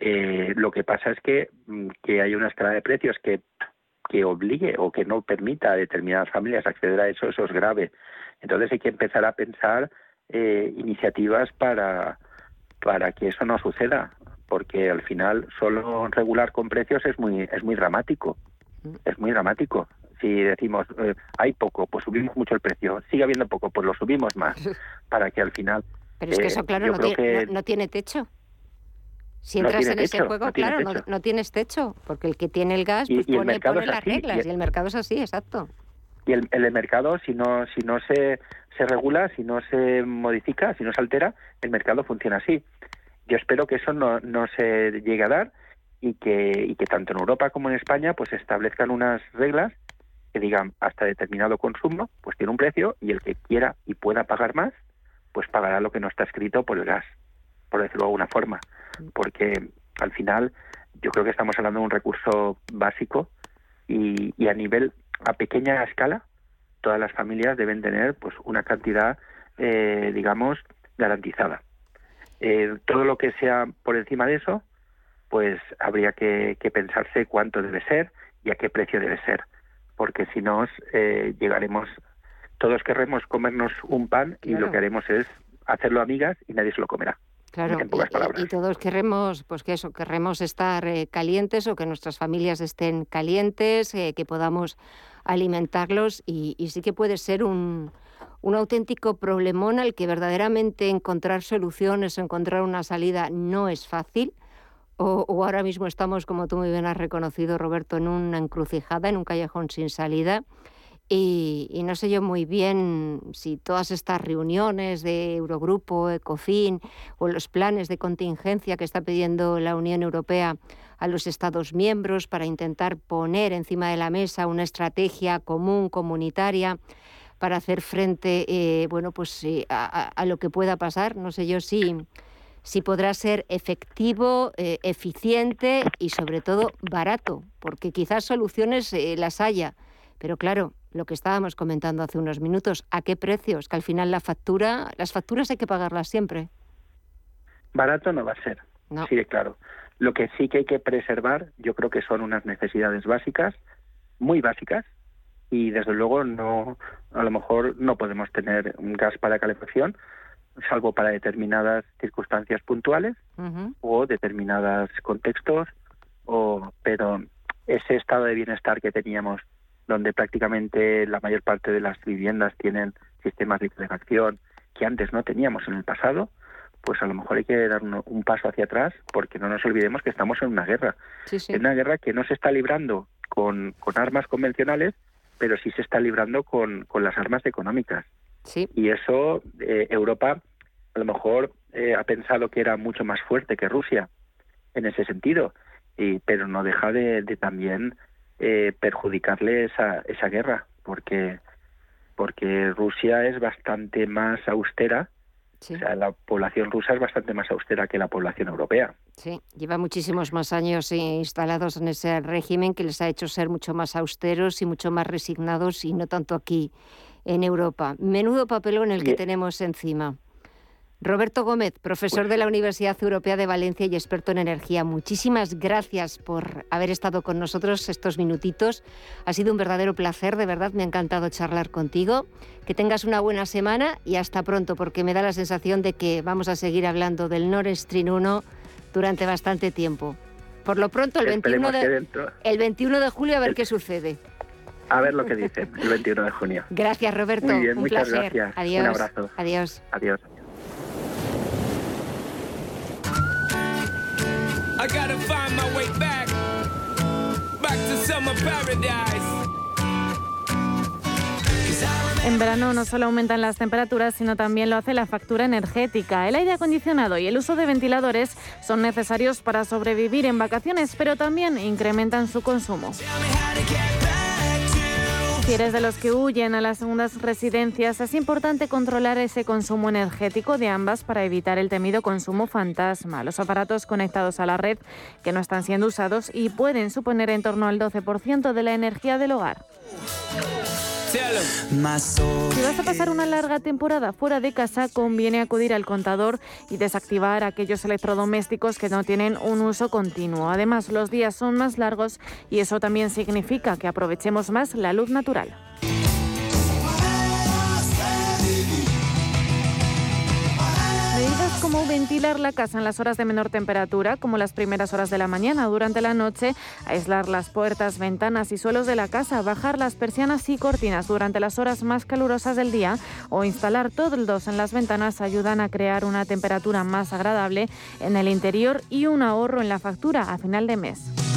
S24: eh, lo que pasa es que, mm, que hay una escala de precios que, que obligue o que no permita a determinadas familias acceder a eso, eso es grave. Entonces hay que empezar a pensar eh, iniciativas para, para que eso no suceda, porque al final solo regular con precios es muy, es muy dramático. Es muy dramático. Si decimos eh, hay poco, pues subimos mucho el precio. Sigue habiendo poco, pues lo subimos más, para que al final.
S1: Pero es que eso, claro, no tiene, no tiene techo. Si entras en ese juego, claro, no, tienes techo, porque el que tiene el gas pues pone, las reglas y el, mercado es así, exacto.
S24: Y el, el mercado, si no, si no se, se regula, si no se modifica, si no se altera, el mercado funciona así. Yo espero que eso no, no se llegue a dar y que, y que tanto en Europa como en España pues establezcan unas reglas que digan hasta determinado consumo pues tiene un precio y el que quiera y pueda pagar más pues pagará lo que no está escrito por el gas por decirlo de alguna forma, porque al final yo creo que estamos hablando de un recurso básico y, a nivel, a pequeña escala, todas las familias deben tener pues una cantidad, eh, digamos, garantizada. Eh, todo lo que sea por encima de eso, pues habría que, pensarse cuánto debe ser y a qué precio debe ser, porque si no eh, llegaremos, todos querremos comernos un pan y lo que haremos es hacerlo amigas y nadie se lo comerá.
S1: Claro, y, todos queremos, pues que eso, queremos estar eh, calientes o que nuestras familias estén calientes, eh, que podamos alimentarlos y, sí que puede ser un, un auténtico problemón al que verdaderamente encontrar soluciones, encontrar una salida no es fácil. O, o, ahora mismo estamos, como tú muy bien has reconocido, Roberto, en una encrucijada, en un callejón sin salida. Y, no sé yo muy bien si todas estas reuniones de Eurogrupo, ECOFIN o los planes de contingencia que está pidiendo la Unión Europea a los Estados miembros para intentar poner encima de la mesa una estrategia común comunitaria para hacer frente eh, bueno, pues, eh, a, lo que pueda pasar. No sé yo si, si podrá ser efectivo, eh, eficiente y sobre todo barato, porque quizás soluciones las haya. Pero claro, lo que estábamos comentando hace unos minutos, ¿a qué precios? Que al final la factura, las facturas hay que pagarlas siempre.
S24: Barato no va a ser, sí, claro. Lo que sí que hay que preservar, yo creo que son unas necesidades básicas, muy básicas, y desde luego no, a lo mejor no podemos tener un gas para calefacción, salvo para determinadas circunstancias puntuales o determinados contextos, o, pero ese estado de bienestar que teníamos donde prácticamente la mayor parte de las viviendas tienen sistemas de calefacción que antes no teníamos en el pasado, pues a lo mejor hay que dar un, paso hacia atrás porque no nos olvidemos que estamos en una guerra. En una guerra que no se está librando con, armas convencionales, pero sí se está librando con, con las armas económicas.
S1: Sí.
S24: Y eso eh, Europa a lo mejor eh, ha pensado que era mucho más fuerte que Rusia en ese sentido, y, pero no deja de, de también eh, perjudicarle esa, esa guerra, porque porque Rusia es bastante más austera,
S1: Sí.
S24: o sea, la población rusa es bastante más austera que la población europea.
S1: Sí, lleva muchísimos más años eh, instalados en ese régimen que les ha hecho ser mucho más austeros y mucho más resignados y no tanto aquí en Europa. Menudo papelón el que tenemos encima. Roberto Gómez, profesor de la Universidad Europea de Valencia y experto en energía. Muchísimas gracias por haber estado con nosotros estos minutitos. Ha sido un verdadero placer, de verdad, me ha encantado charlar contigo. Que tengas una buena semana y hasta pronto, porque me da la sensación de que vamos a seguir hablando del Nord Stream 1 durante bastante tiempo. Por lo pronto, el 21
S24: Esperemos que
S1: de, el 21 de julio a ver qué sucede.
S24: a ver lo que dicen el 21 de junio.
S1: Gracias, Roberto.
S24: Muy bien,
S1: un
S24: muchas
S1: placer.
S24: gracias. Un
S1: Adiós.
S24: abrazo.
S1: Adiós.
S24: Adiós.
S25: Gotta find my way back, back to summer paradise.
S4: En verano no solo aumentan las temperaturas, sino también lo hace la factura energética. El aire acondicionado y el uso de ventiladores son necesarios para sobrevivir en vacaciones, pero también incrementan su consumo. Si eres de los que huyen a las segundas residencias, es importante controlar ese consumo energético de ambas para evitar el temido consumo fantasma. Los aparatos conectados a la red que no están siendo usados y pueden suponer en torno al 12% de la energía del hogar. Si vas a pasar una larga temporada fuera de casa, conviene acudir al contador y desactivar aquellos electrodomésticos que no tienen un uso continuo. Además, los días son más largos y eso también significa que aprovechemos más la luz natural. Ventilar la casa en las horas de menor temperatura, como las primeras horas de la mañana durante la noche, aislar las puertas, ventanas y suelos de la casa, bajar las persianas y cortinas durante las horas más calurosas del día o instalar toldos en las ventanas ayudan a crear una temperatura más agradable en el interior y un ahorro en la factura a final de mes.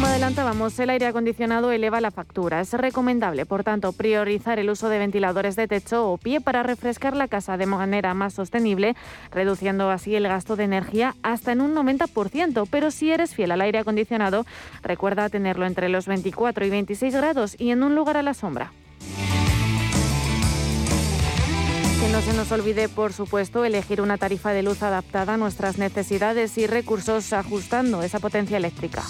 S4: Como adelantábamos, el aire acondicionado eleva la factura. Es recomendable, por tanto, priorizar el uso de ventiladores de techo o pie para refrescar la casa de manera más sostenible, reduciendo así el gasto de energía hasta en un 90%. Pero si eres fiel al aire acondicionado, recuerda tenerlo entre los 24 y 26 grados y en un lugar a la sombra. No se nos olvide, por supuesto, elegir una tarifa de luz adaptada a nuestras necesidades y recursos, ajustando esa potencia eléctrica.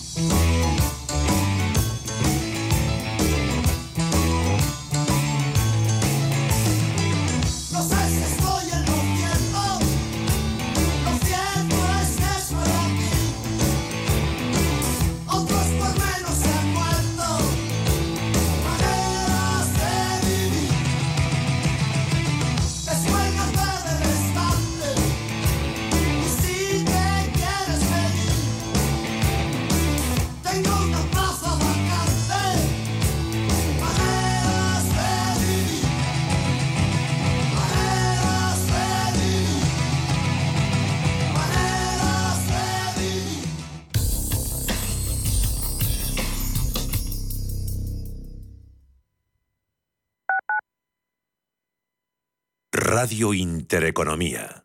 S21: Radio Intereconomía.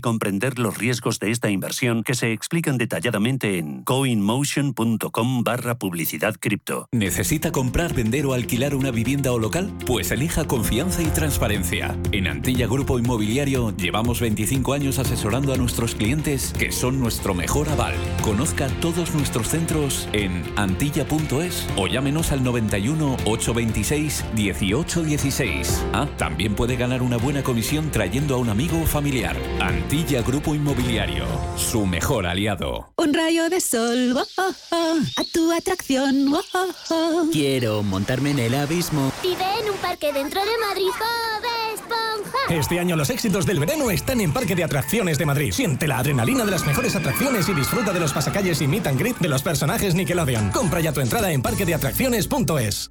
S16: comprender los riesgos de esta inversión que se explican detalladamente en coinmotion.com barra publicidad cripto.
S26: ¿Necesita comprar, vender o alquilar una vivienda o local? Pues elija confianza y transparencia. En Antilla Grupo Inmobiliario llevamos 25 años asesorando a nuestros clientes que son nuestro mejor aval. Conozca todos nuestros centros en antilla.es o llámenos al 91 826 1816. Ah, también puede ganar una buena comisión trayendo a un amigo o familiar. Antilla Antilla Grupo Inmobiliario, su mejor aliado.
S11: Un rayo de sol, oh, oh, oh, a tu atracción. oh, oh, oh.
S27: Quiero montarme en el abismo.
S28: Vive en un parque dentro de Madrid, Bob Esponja.
S29: Este año los éxitos del verano están en Parque de Atracciones de Madrid. Siente la adrenalina de las mejores atracciones y disfruta de los pasacalles y meet and greet de los personajes Nickelodeon. Compra ya tu entrada en parquedeatracciones.es.